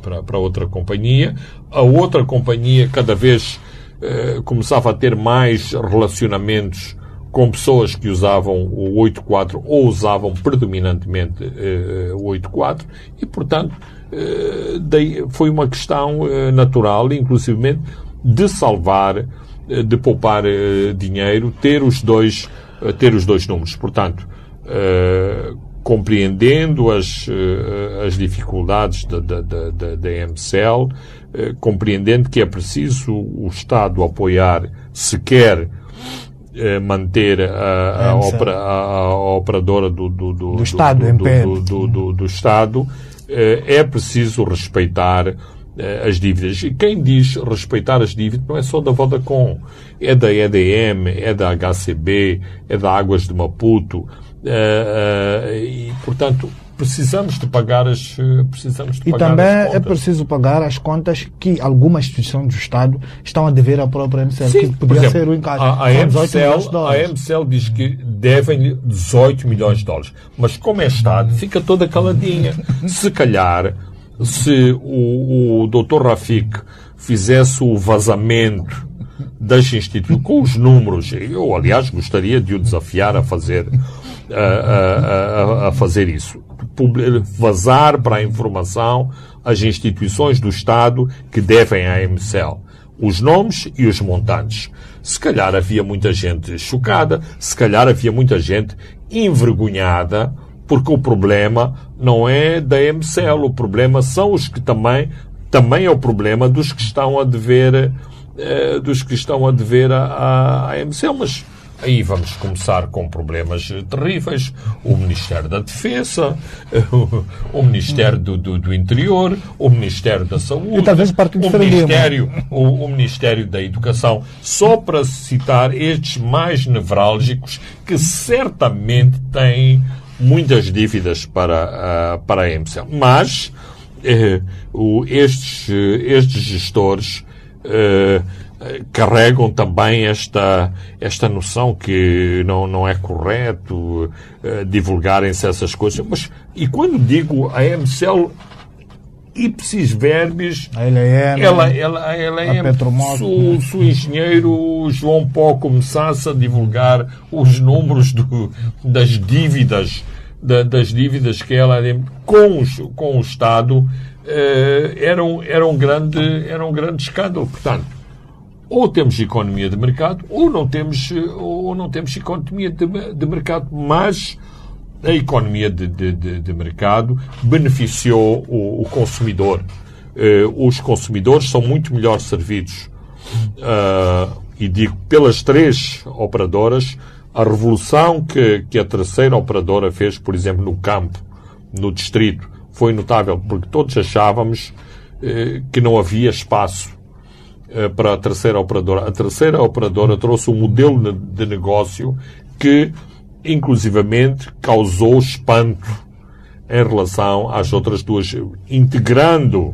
para, para outra companhia, a outra companhia cada vez uh, começava a ter mais relacionamentos com pessoas que usavam o 8.4 ou usavam predominantemente uh, o 8.4 e, portanto, daí foi uma questão uh, natural, inclusivamente, de salvar, de poupar dinheiro, ter os dois ter os dois números. Portanto, compreendendo as, as dificuldades da, da, da, da MCL, compreendendo que é preciso o Estado apoiar, se quer manter a, a, opera, a, a operadora do, do, do, do Estado, do, do, do, do Estado, é preciso respeitar as dívidas. E quem diz respeitar as dívidas não é só da Vodacom, é da EDM, é da HCB, é da Águas de Maputo, e, portanto, precisamos de pagar as precisamos de e pagar também é preciso pagar as contas que algumas instituições do Estado estão a dever à própria MCL, Sim, que podia exemplo, ser o encaixe. A, a, MCL, a MCL diz que devem 18 milhões de dólares, mas como é Estado, fica toda caladinha. <laughs> Se calhar se o, o Dr. Rafik fizesse o vazamento das instituições com os números, eu aliás gostaria de o desafiar a fazer a, a, a, a fazer isso, vazar para a informação as instituições do Estado que devem à MCL os nomes e os montantes. Se calhar havia muita gente chocada, se calhar havia muita gente envergonhada porque o problema não é da MCL, o problema são os que também, também é o problema dos que estão a dever, eh, dos que estão a dever à, à MCL, mas aí vamos começar com problemas terríveis. O Ministério da Defesa, <laughs> o Ministério do, do, do Interior, o Ministério da Saúde, e talvez o, Ministério, o, o, Ministério da Educação, só para citar estes mais nevrálgicos que certamente têm muitas dívidas para, uh, para a EMCEL. Mas uh, o, estes, estes gestores uh, carregam também esta, esta noção que não, não é correto divulgarem-se essas coisas. Mas, e quando digo a EMCEL ipsis verbis, ela é, ela, ela, ela é, se, o, se o engenheiro João Pó começasse a divulgar os números do, das dívidas, da, das dívidas que ela com, os, com o Estado, eh, era, um, era, um grande, era um grande escândalo. Portanto, ou temos economia de mercado, ou não temos, ou não temos economia de, de mercado, mas a economia de, de, de, mercado beneficiou o, o consumidor. Uh, os consumidores são muito melhor servidos, uh, e digo pelas três operadoras, a revolução que, que a terceira operadora fez, por exemplo, no campo, no distrito, foi notável, porque todos achávamos que não havia espaço para a terceira operadora. A terceira operadora trouxe um modelo de negócio que, inclusivamente, causou espanto em relação às outras duas, integrando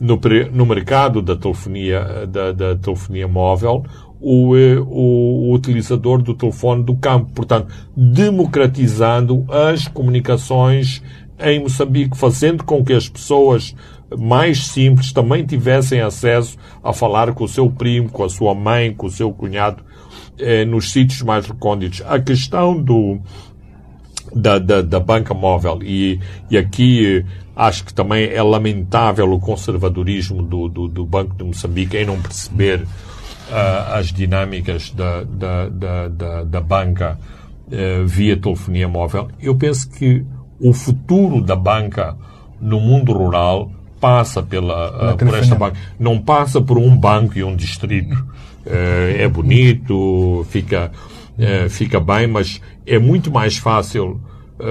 no, no mercado da telefonia, da, da telefonia móvel o, eh, o, o, utilizador do telefone do campo. Portanto, democratizando as comunicações em Moçambique, fazendo com que as pessoas mais simples também tivessem acesso a falar com o seu primo, com a sua mãe, com o seu cunhado, eh, nos sítios mais recônditos. A questão do, da, da, da banca móvel, e, e aqui eh, acho que também é lamentável o conservadorismo do, do, do Banco de Moçambique em não perceber uh, as dinâmicas da, da, da, da, da banca uh, via telefonia móvel. Eu penso que o futuro da banca no mundo rural passa pela, uh, por esta banca. Não passa por um banco e um distrito. é bonito, fica, fica bem, mas é muito mais fácil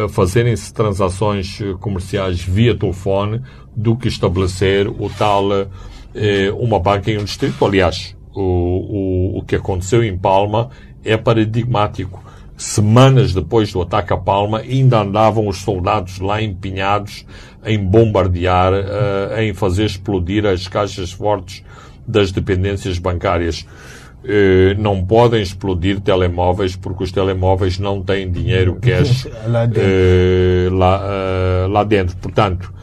fazerem-se transações comerciais via telefone do que estabelecer o tal uma banca em um distrito. Aliás, o, o, o que aconteceu em Palma é paradigmático. Semanas depois do ataque a Palma, ainda andavam os soldados lá empenhados em bombardear, uh, em fazer explodir as caixas fortes das dependências bancárias. Uh, não podem explodir telemóveis porque os telemóveis não têm dinheiro <laughs> cash lá, dentro. Uh, lá, lá, dentro. Portanto,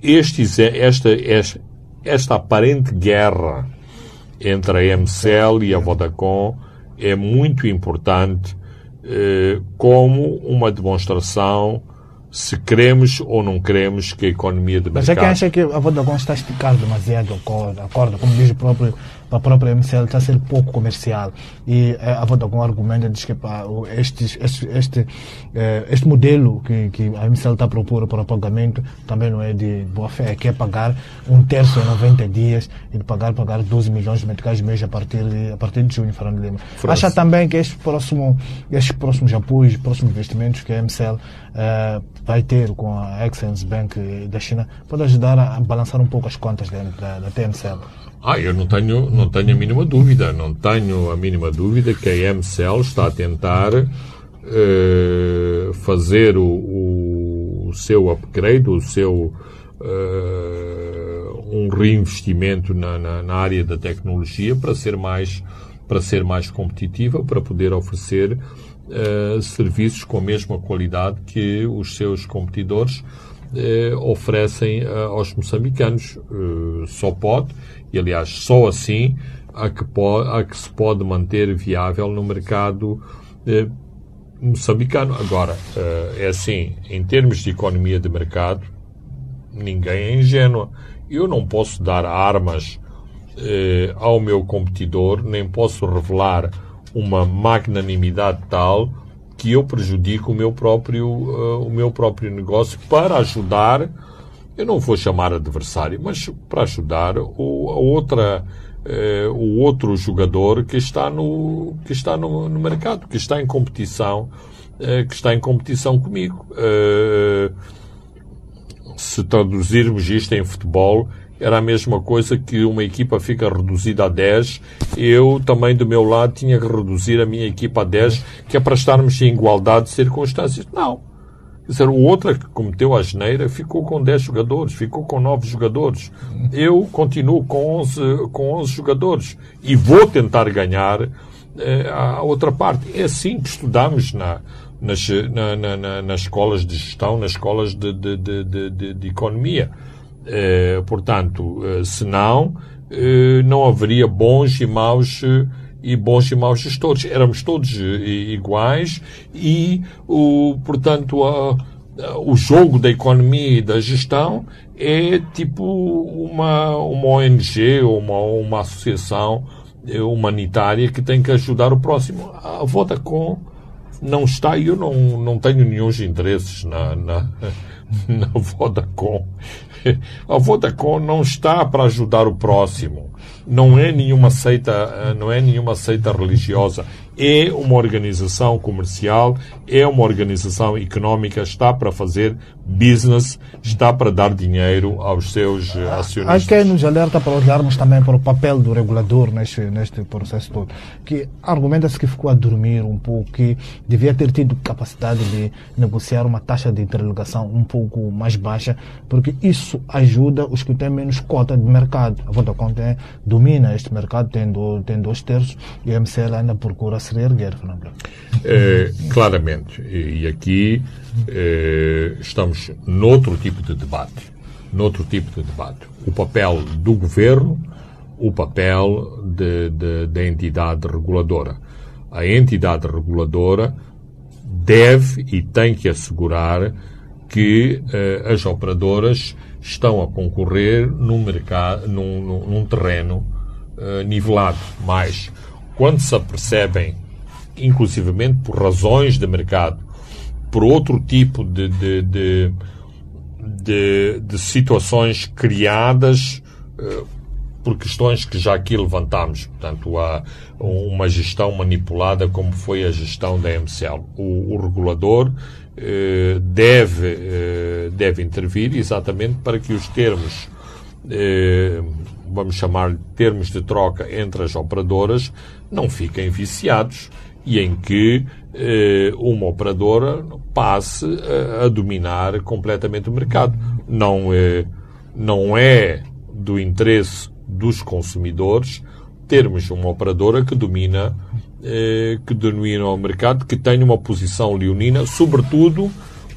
este, esta, esta, esta aparente guerra entre a MCL e a Vodacom é muito importante como uma demonstração se queremos ou não queremos que a economia de mercado... Mas é que acha que a Vodacom está a esticar demasiado a corda como diz o próprio a própria MCL está a ser pouco comercial. E eh, a Vodacom argumenta diz que pá, este, este, este, eh, este modelo que, que a MCL está a propor para o pagamento também não é de boa fé, é que é pagar um terço em 90 dias e pagar, pagar 12 milhões de meticais mês a partir de, a partir de junho, Fernando Lima. Acha também que este próximo, estes próximos apoios, próximos investimentos que a MCL uh, eh, vai ter com a Excellence Bank da China pode ajudar a, a balançar um pouco as contas da, da, da TMCL? Ah, eu não tenho, não tenho a mínima dúvida. Não tenho a mínima dúvida que a MCL está a tentar uh, fazer o, o, seu upgrade, o seu uh, um reinvestimento na, na, na, área da tecnologia para ser mais para ser mais competitiva, para poder oferecer uh, serviços com a mesma qualidade que os seus competidores oferecem aos moçambicanos. só pode e, aliás, só assim a que, pode, a que se pode manter viável no mercado eh, moçambicano. Agora, eh, é assim, em termos de economia de mercado, ninguém é ingênuo. Eu não posso dar armas eh, ao meu competidor, nem posso revelar uma magnanimidade tal que eu prejudique o meu próprio, uh, o meu próprio negócio para ajudar eu não vou chamar adversário, mas para ajudar o, a outra, eh, o outro jogador que está no, que está no, no mercado, que está em competição, eh, que está em competição comigo. Se traduzirmos isto em futebol, era a mesma coisa que uma equipa fica reduzida a 10, eu também do meu lado tinha que reduzir a minha equipa a 10, que é para estarmos em igualdade de circunstâncias. Não Quer dizer, o outro que cometeu a geneira ficou com 10 jogadores, ficou com 9 jogadores. Eu continuo com 11, com 11 jogadores e vou tentar ganhar eh, a outra parte. É assim que estudamos na, nas, na, na, nas escolas de gestão, nas escolas de, de, de, de economia. Eh, portanto, eh, senão, eh, não haveria bons e maus e bons e maus gestores. Éramos todos iguais e, o, portanto, a, a, o jogo da economia e da gestão é tipo uma, uma ONG ou uma, uma associação humanitária que tem que ajudar o próximo. A Vodacom não está, e eu não, não tenho nenhum interesses na, na, <laughs> na Vodacom. <laughs> A Vodacom não está para ajudar o próximo. Não é nenhuma seita, não é nenhuma seita religiosa. É uma organização comercial, é uma organização económica, está para fazer business, está para dar dinheiro aos seus eh, acionistas. Há quem nos alerta para olharmos também para o papel do regulador neste, neste processo todo, que argumenta-se que ficou a dormir um pouco, que devia ter tido capacidade de negociar uma taxa de interligação um pouco mais baixa, porque isso ajuda os que têm menos cota de mercado. A Vodacom tem, domina este mercado, tem, do, tem dois terços, e a MCL ainda procura se reerguer, Fernando. É, claramente. E, aqui é, estamos noutro tipo de debate. Noutro tipo de debate. O papel do governo, o papel de, de, da entidade reguladora. A entidade reguladora deve e tem que assegurar que eh, as operadoras estão a concorrer num, mercado, num, num, num terreno nivelado. Mas, quando se apercebem, inclusivamente por razões de mercado, por outro tipo de, de, de, de, de situações criadas eh, por questões que já aqui levantámos. Portanto, há uma gestão manipulada como foi a gestão da MCL. O, o regulador eh, deve, eh, deve intervir exatamente para que os termos, vamos chamar termos de troca entre as operadoras, não fiquem viciados e em que uma operadora passe a, a, dominar completamente o mercado. Não, não é do interesse dos consumidores termos uma operadora que domina eh, que domina o mercado, que tenha uma posição leonina, sobretudo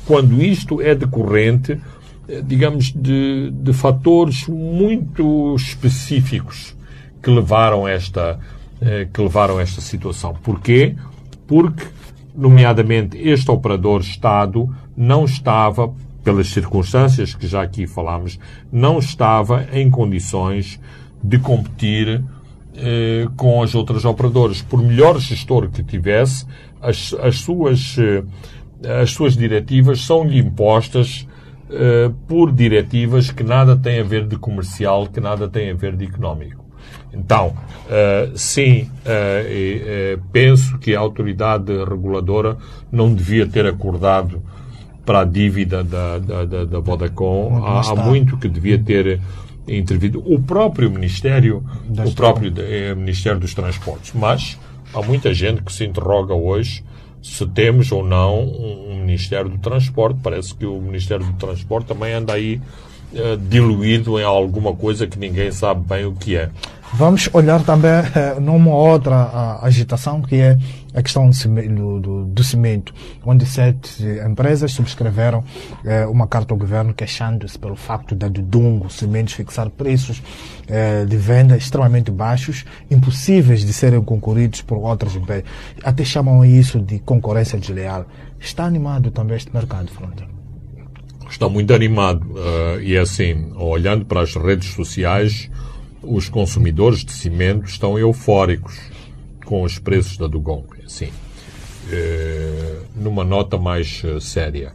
quando isto é decorrente, eh, digamos, de, de fatores muito específicos que levaram esta eh, que levaram esta situação. Porquê? Porque, nomeadamente, este operador Estado não estava, pelas circunstâncias que já aqui falámos, não estava em condições de competir eh, com as outras operadoras. Por melhor gestor que tivesse, as, as, suas, eh, as suas diretivas são-lhe impostas eh, por diretivas que nada têm a ver de comercial, que nada têm a ver de económico. Então, eh, sim, eh, penso que a autoridade reguladora não devia ter acordado para a dívida da, da, da, da Vodacom. Há, há, muito que devia ter intervido o próprio Ministério, o próprio Ministério dos Transportes. Mas há muita gente que se interroga hoje se temos ou não um Ministério do Transporte. Parece que o Ministério do Transporte também anda aí uh, diluído em alguma coisa que ninguém sabe bem o que é. Vamos olhar também uh, numa outra uh, agitação que é a questão do, cimento, onde sete empresas subscreveram uh, uma carta ao governo queixando-se pelo facto da Dudungo Cimentos fixar preços de venda extremamente baixos, impossíveis de serem concorridos por outras empresas. Até chamam isso de concorrência desleal. Está animado também este mercado, Fronteira? Está muito animado. e é assim, olhando para as redes sociais, os consumidores de cimento estão eufóricos com os preços da Dugong. Sim. É, numa nota mais eh, séria,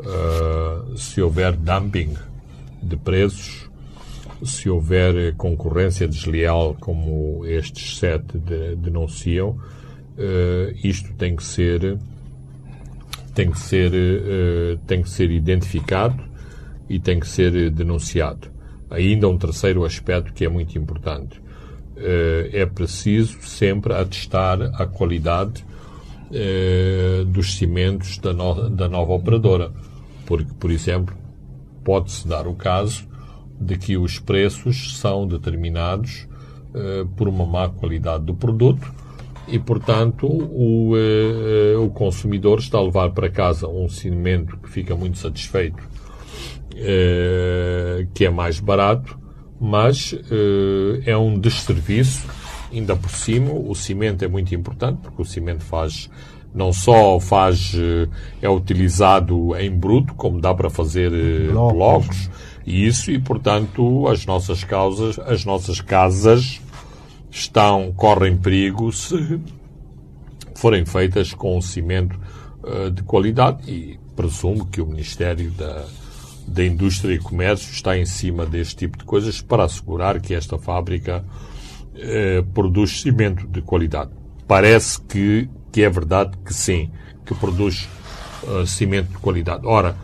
uh, se houver dumping de preços, se houver concorrência desleal, como estes sete de, denunciam, isto tem que ser tem que ser tem que ser identificado e tem que ser denunciado ainda um terceiro aspecto que é muito importante. Eh, é preciso sempre atestar a qualidade eh, dos cimentos da, no, da nova operadora. Porque, por exemplo, pode-se dar o caso de que os preços são determinados eh, por uma má qualidade do produto e, portanto, o, o consumidor está a levar para casa um cimento que fica muito satisfeito eh, que é mais barato, mas eh, é um desserviço. Ainda por cima, o cimento é muito importante, porque o cimento faz não só faz eh, é utilizado em bruto, como dá para fazer blocos, blocos e isso e portanto as nossas causas, as nossas casas estão correm perigo se forem feitas com cimento de qualidade e presumo que o Ministério da da Indústria e Comércio está em cima deste tipo de coisas para assegurar que esta fábrica eh, produz cimento de qualidade. parece que, que é verdade que sim, que produz uh, cimento de qualidade. Ora,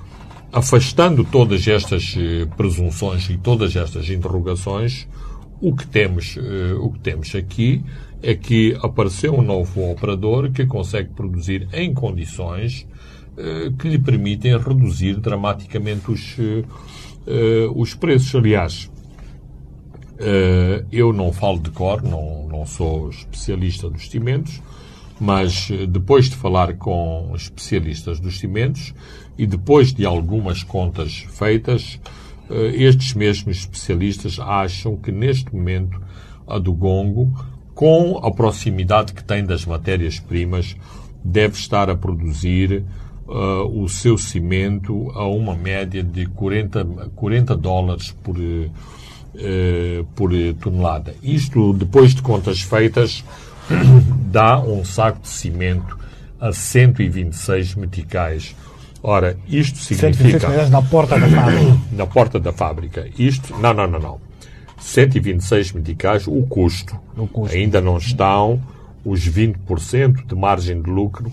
afastando todas estas uh, presunções e todas estas interrogações, o que temos, uh, o que temos aqui é que apareceu um novo operador que consegue produzir em condições que lhe permitem reduzir dramaticamente os, os preços. Aliás, eu não falo de cor, não, não sou especialista dos cimentos, mas eh, depois de falar com especialistas dos cimentos e depois de algumas contas feitas, eh, estes mesmos especialistas acham que neste momento a do Gongo, com a proximidade que tem das matérias-primas, deve estar a produzir uh, o seu cimento a uma média de 40, 40 dólares por, uh, por tonelada. Isto, depois de contas feitas, <coughs> dá um saco de cimento a 126 meticais. Ora, isto significa... na porta da fábrica. <coughs> Na porta da fábrica. Isto... Não, não, não, não. 126 meticais, o custo. O custo. Ainda não estão os 20% de margem de lucro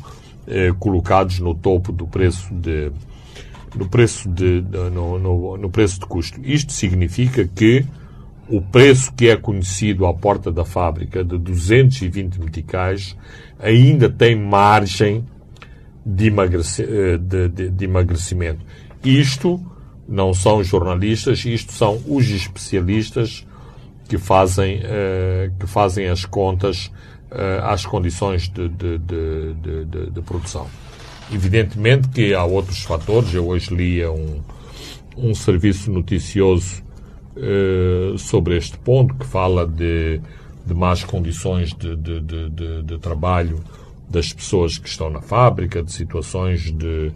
eh, colocados no topo do preço de no preço de no, no, no preço de custo. Isto significa que o preço que é conhecido à porta da fábrica de 220 meticais ainda tem margem de, eh, de, de, de, emagrecimento. Isto não são jornalistas, isto são os especialistas que fazem, uh, que fazem as contas às condições de, de, produção. Evidentemente que há outros fatores. Eu hoje lia um, um serviço noticioso uh, sobre este ponto, que fala de, de más condições de, de, de, de, trabalho das pessoas que estão na fábrica, de situações de,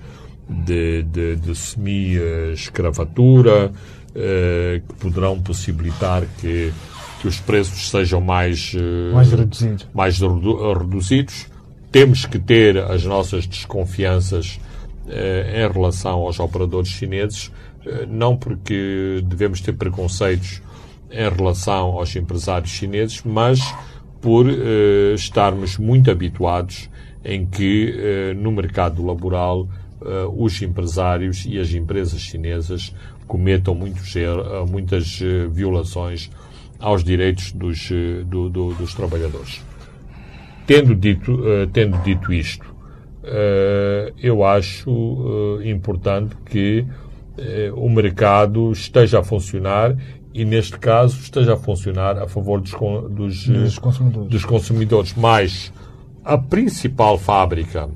de, de, de semi-escravatura, uh, que poderão possibilitar que, que os preços sejam mais, uh, mais, reduzidos. mais redu reduzidos. Temos que ter as nossas desconfianças em relação aos operadores chineses, eh, não porque devemos ter preconceitos em relação aos empresários chineses, mas por uh, estarmos muito habituados em que uh, no mercado laboral uh, os empresários e as empresas chinesas cometam muitos, muitas violações aos direitos dos, do, do, dos trabalhadores. Tendo dito, tendo dito isto, eu acho importante que eh, o mercado esteja a funcionar e, neste caso, esteja a funcionar a favor dos, dos, dos, consumidores. dos consumidores. Mas a principal fábrica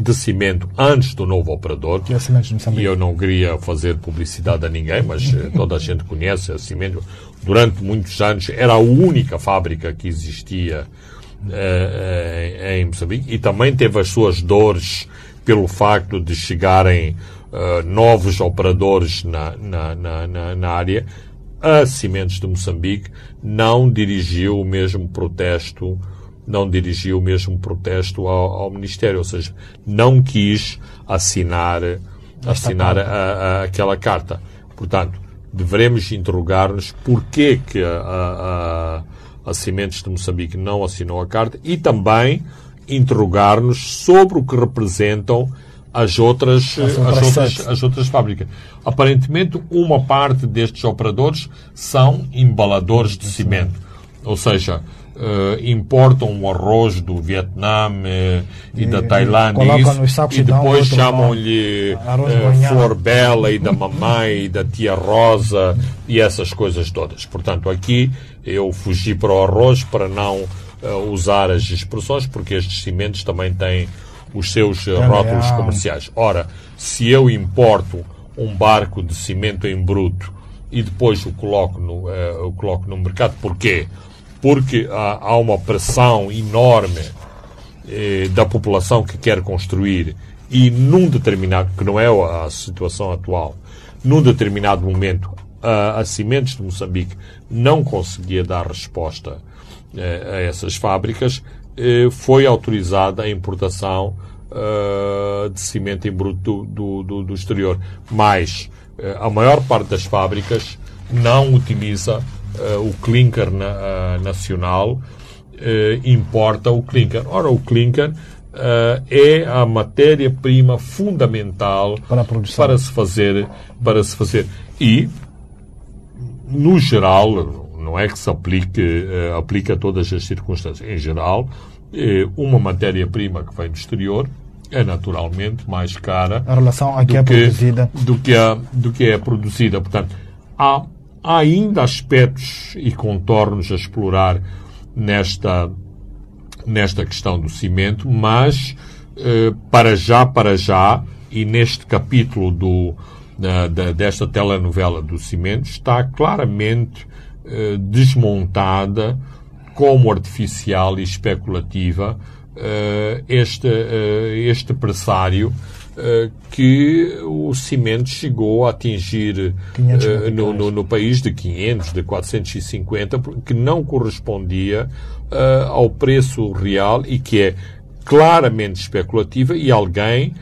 de cimento antes do novo operador. Que é e eu não queria fazer publicidade a ninguém, mas eh, <laughs> toda a gente conhece a cimento. Durante muitos anos era a única fábrica que existia uh, em Moçambique e também teve as suas dores pelo facto de chegarem novos operadores na, na, na, na, área, a Cimentos de Moçambique não dirigiu o mesmo protesto, não dirigiu o mesmo protesto ao, ao Ministério, ou seja, não quis assinar, assinar a, a, aquela carta. Portanto, devemos interrogar-nos porquê que a, a, a Cimentos de Moçambique não assinou a carta e também interrogar-nos sobre o que representam as outras, as outras, as outras fábricas. Aparentemente, uma parte destes operadores são embaladores de cimento. Ou seja, uh, importam o arroz do Vietnã uh, e, e, da Tailândia e, isso, e depois chamam-lhe uh, Flor Bela e da Mamãe e da Tia Rosa e essas coisas todas. Portanto, aqui eu fugi para o arroz para não usar as expressões, porque estes cimentos também têm os seus rótulos comerciais. Ora, se eu importo um barco de cimento em bruto e depois o coloco no, uh, o coloco no mercado, porquê? Porque há, há uma pressão enorme uh, da população que quer construir e num determinado, que não é a situação atual, num determinado momento a, a de Moçambique não conseguia dar resposta a essas fábricas, eh, foi autorizada a importação uh, de cimento em bruto do, do, do exterior. Mas uh, a maior parte das fábricas não utiliza uh, o clinker na, nacional importa o clinker. Ora, o clinker é a matéria-prima fundamental para, para se fazer para se fazer. E no geral não é que se aplique uh, aplica a todas as circunstâncias. Em geral uh, uma matéria-prima que vem do exterior é naturalmente mais cara em relação a que é produzida. do que a, do que é produzida. Portanto há, há ainda aspectos e contornos a explorar nesta nesta questão do cimento mas uh, para já para já e neste capítulo do da, da, desta telenovela do cimento está claramente eh, desmontada como artificial e especulativa eh, este, eh, este pressário que o cimento chegou a atingir uh, no, no, no, país de 500, de 450, que não correspondia uh, ao preço real e que é claramente especulativa e alguém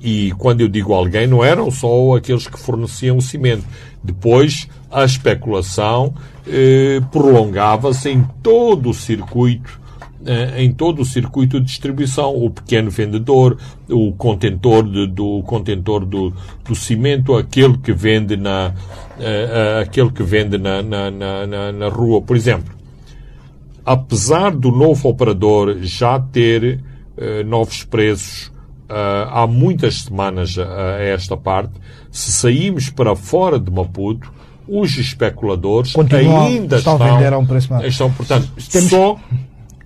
e quando eu digo alguém, não eram só aqueles que forneciam o cimento. Depois, a especulação eh, prolongava-se em todo o circuito eh, em todo o circuito de distribuição, o pequeno vendedor, o contentor, de, do contentor do, do cimento, aquele que vende na, eh, aquele que vende na, na, na, na, rua, por exemplo. Apesar do novo operador já ter eh, novos preços uh, há muitas semanas a, a, esta parte, se saímos para fora de Maputo, os especuladores Continuam, ainda estão, estão, a vender a um preço mais. estão portanto, Temos... só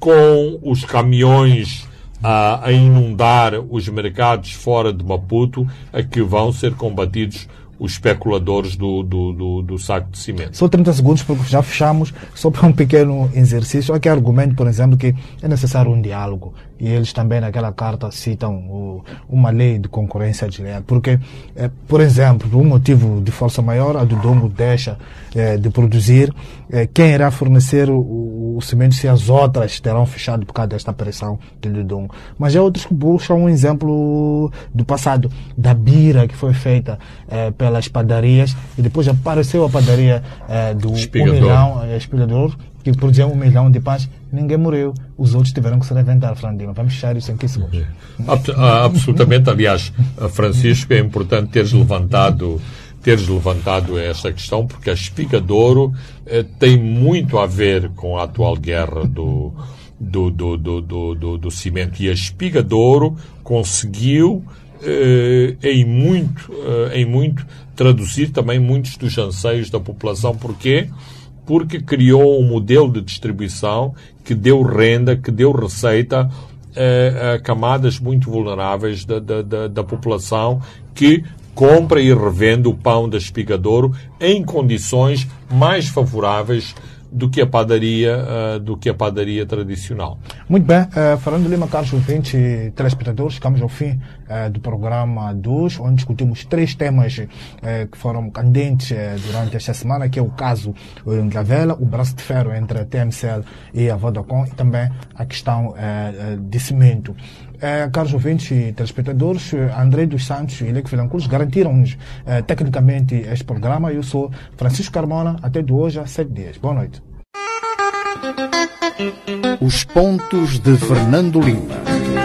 com os caminhões a, a inundar os mercados fora de Maputo a que vão ser combatidos os especuladores do, do, do, do, saco de cimento. Só 30 segundos, porque já fechamos, só para um pequeno exercício. Aqui argumento, por exemplo, que é necessário um diálogo e eles também naquela carta citam o, uma lei de concorrência desleal, porque, é, por exemplo, por um motivo de força maior, a do Dongo deixa é, de produzir, é, quem irá fornecer o, o, cimento se as outras terão fechado por causa desta pressão do Dongo. Mas há outros que buscam um exemplo do passado, da bira que foi feita pelas padarias e depois apareceu a padaria do Espigador. um milhão, é, que produziam um milhão de pães ninguém morreu. Os outros tiveram que se reinventar, Fernandinho. Vamos fechar isso em 15 segundos. Absolutamente. Aliás, Francisco, é importante teres levantado teres levantado esta questão, porque a Espigadouro eh, tem muito a ver com a atual guerra do, do, do, do, do, do, do cimento. E a Espigadouro conseguiu, eh, em, muito, eh, em muito, traduzir também muitos dos anseios da população. Porquê? Porque criou um modelo de distribuição que deu renda, que deu receita a, a camadas muito vulneráveis da, da, da, da, população que compra e revende o pão da Espigadouro em condições mais favoráveis do que a padaria, uh, do que a padaria tradicional. Muito bem, uh, Fernando Lima, Carlos ouvintes e telespectadores, estamos ao fim uh, do programa 2, onde discutimos três temas que foram candentes durante esta semana, que é o caso da vela, o braço de ferro entre a TMCL e a Vodacom e também a questão de cimento. Eh, caros ouvintes e telespectadores, André dos Santos e Leque Vilanculos garantiram-nos eh, tecnicamente este programa. Eu sou Francisco Carmona, até de hoje a sete dias. Boa noite. Os pontos de Fernando Lima.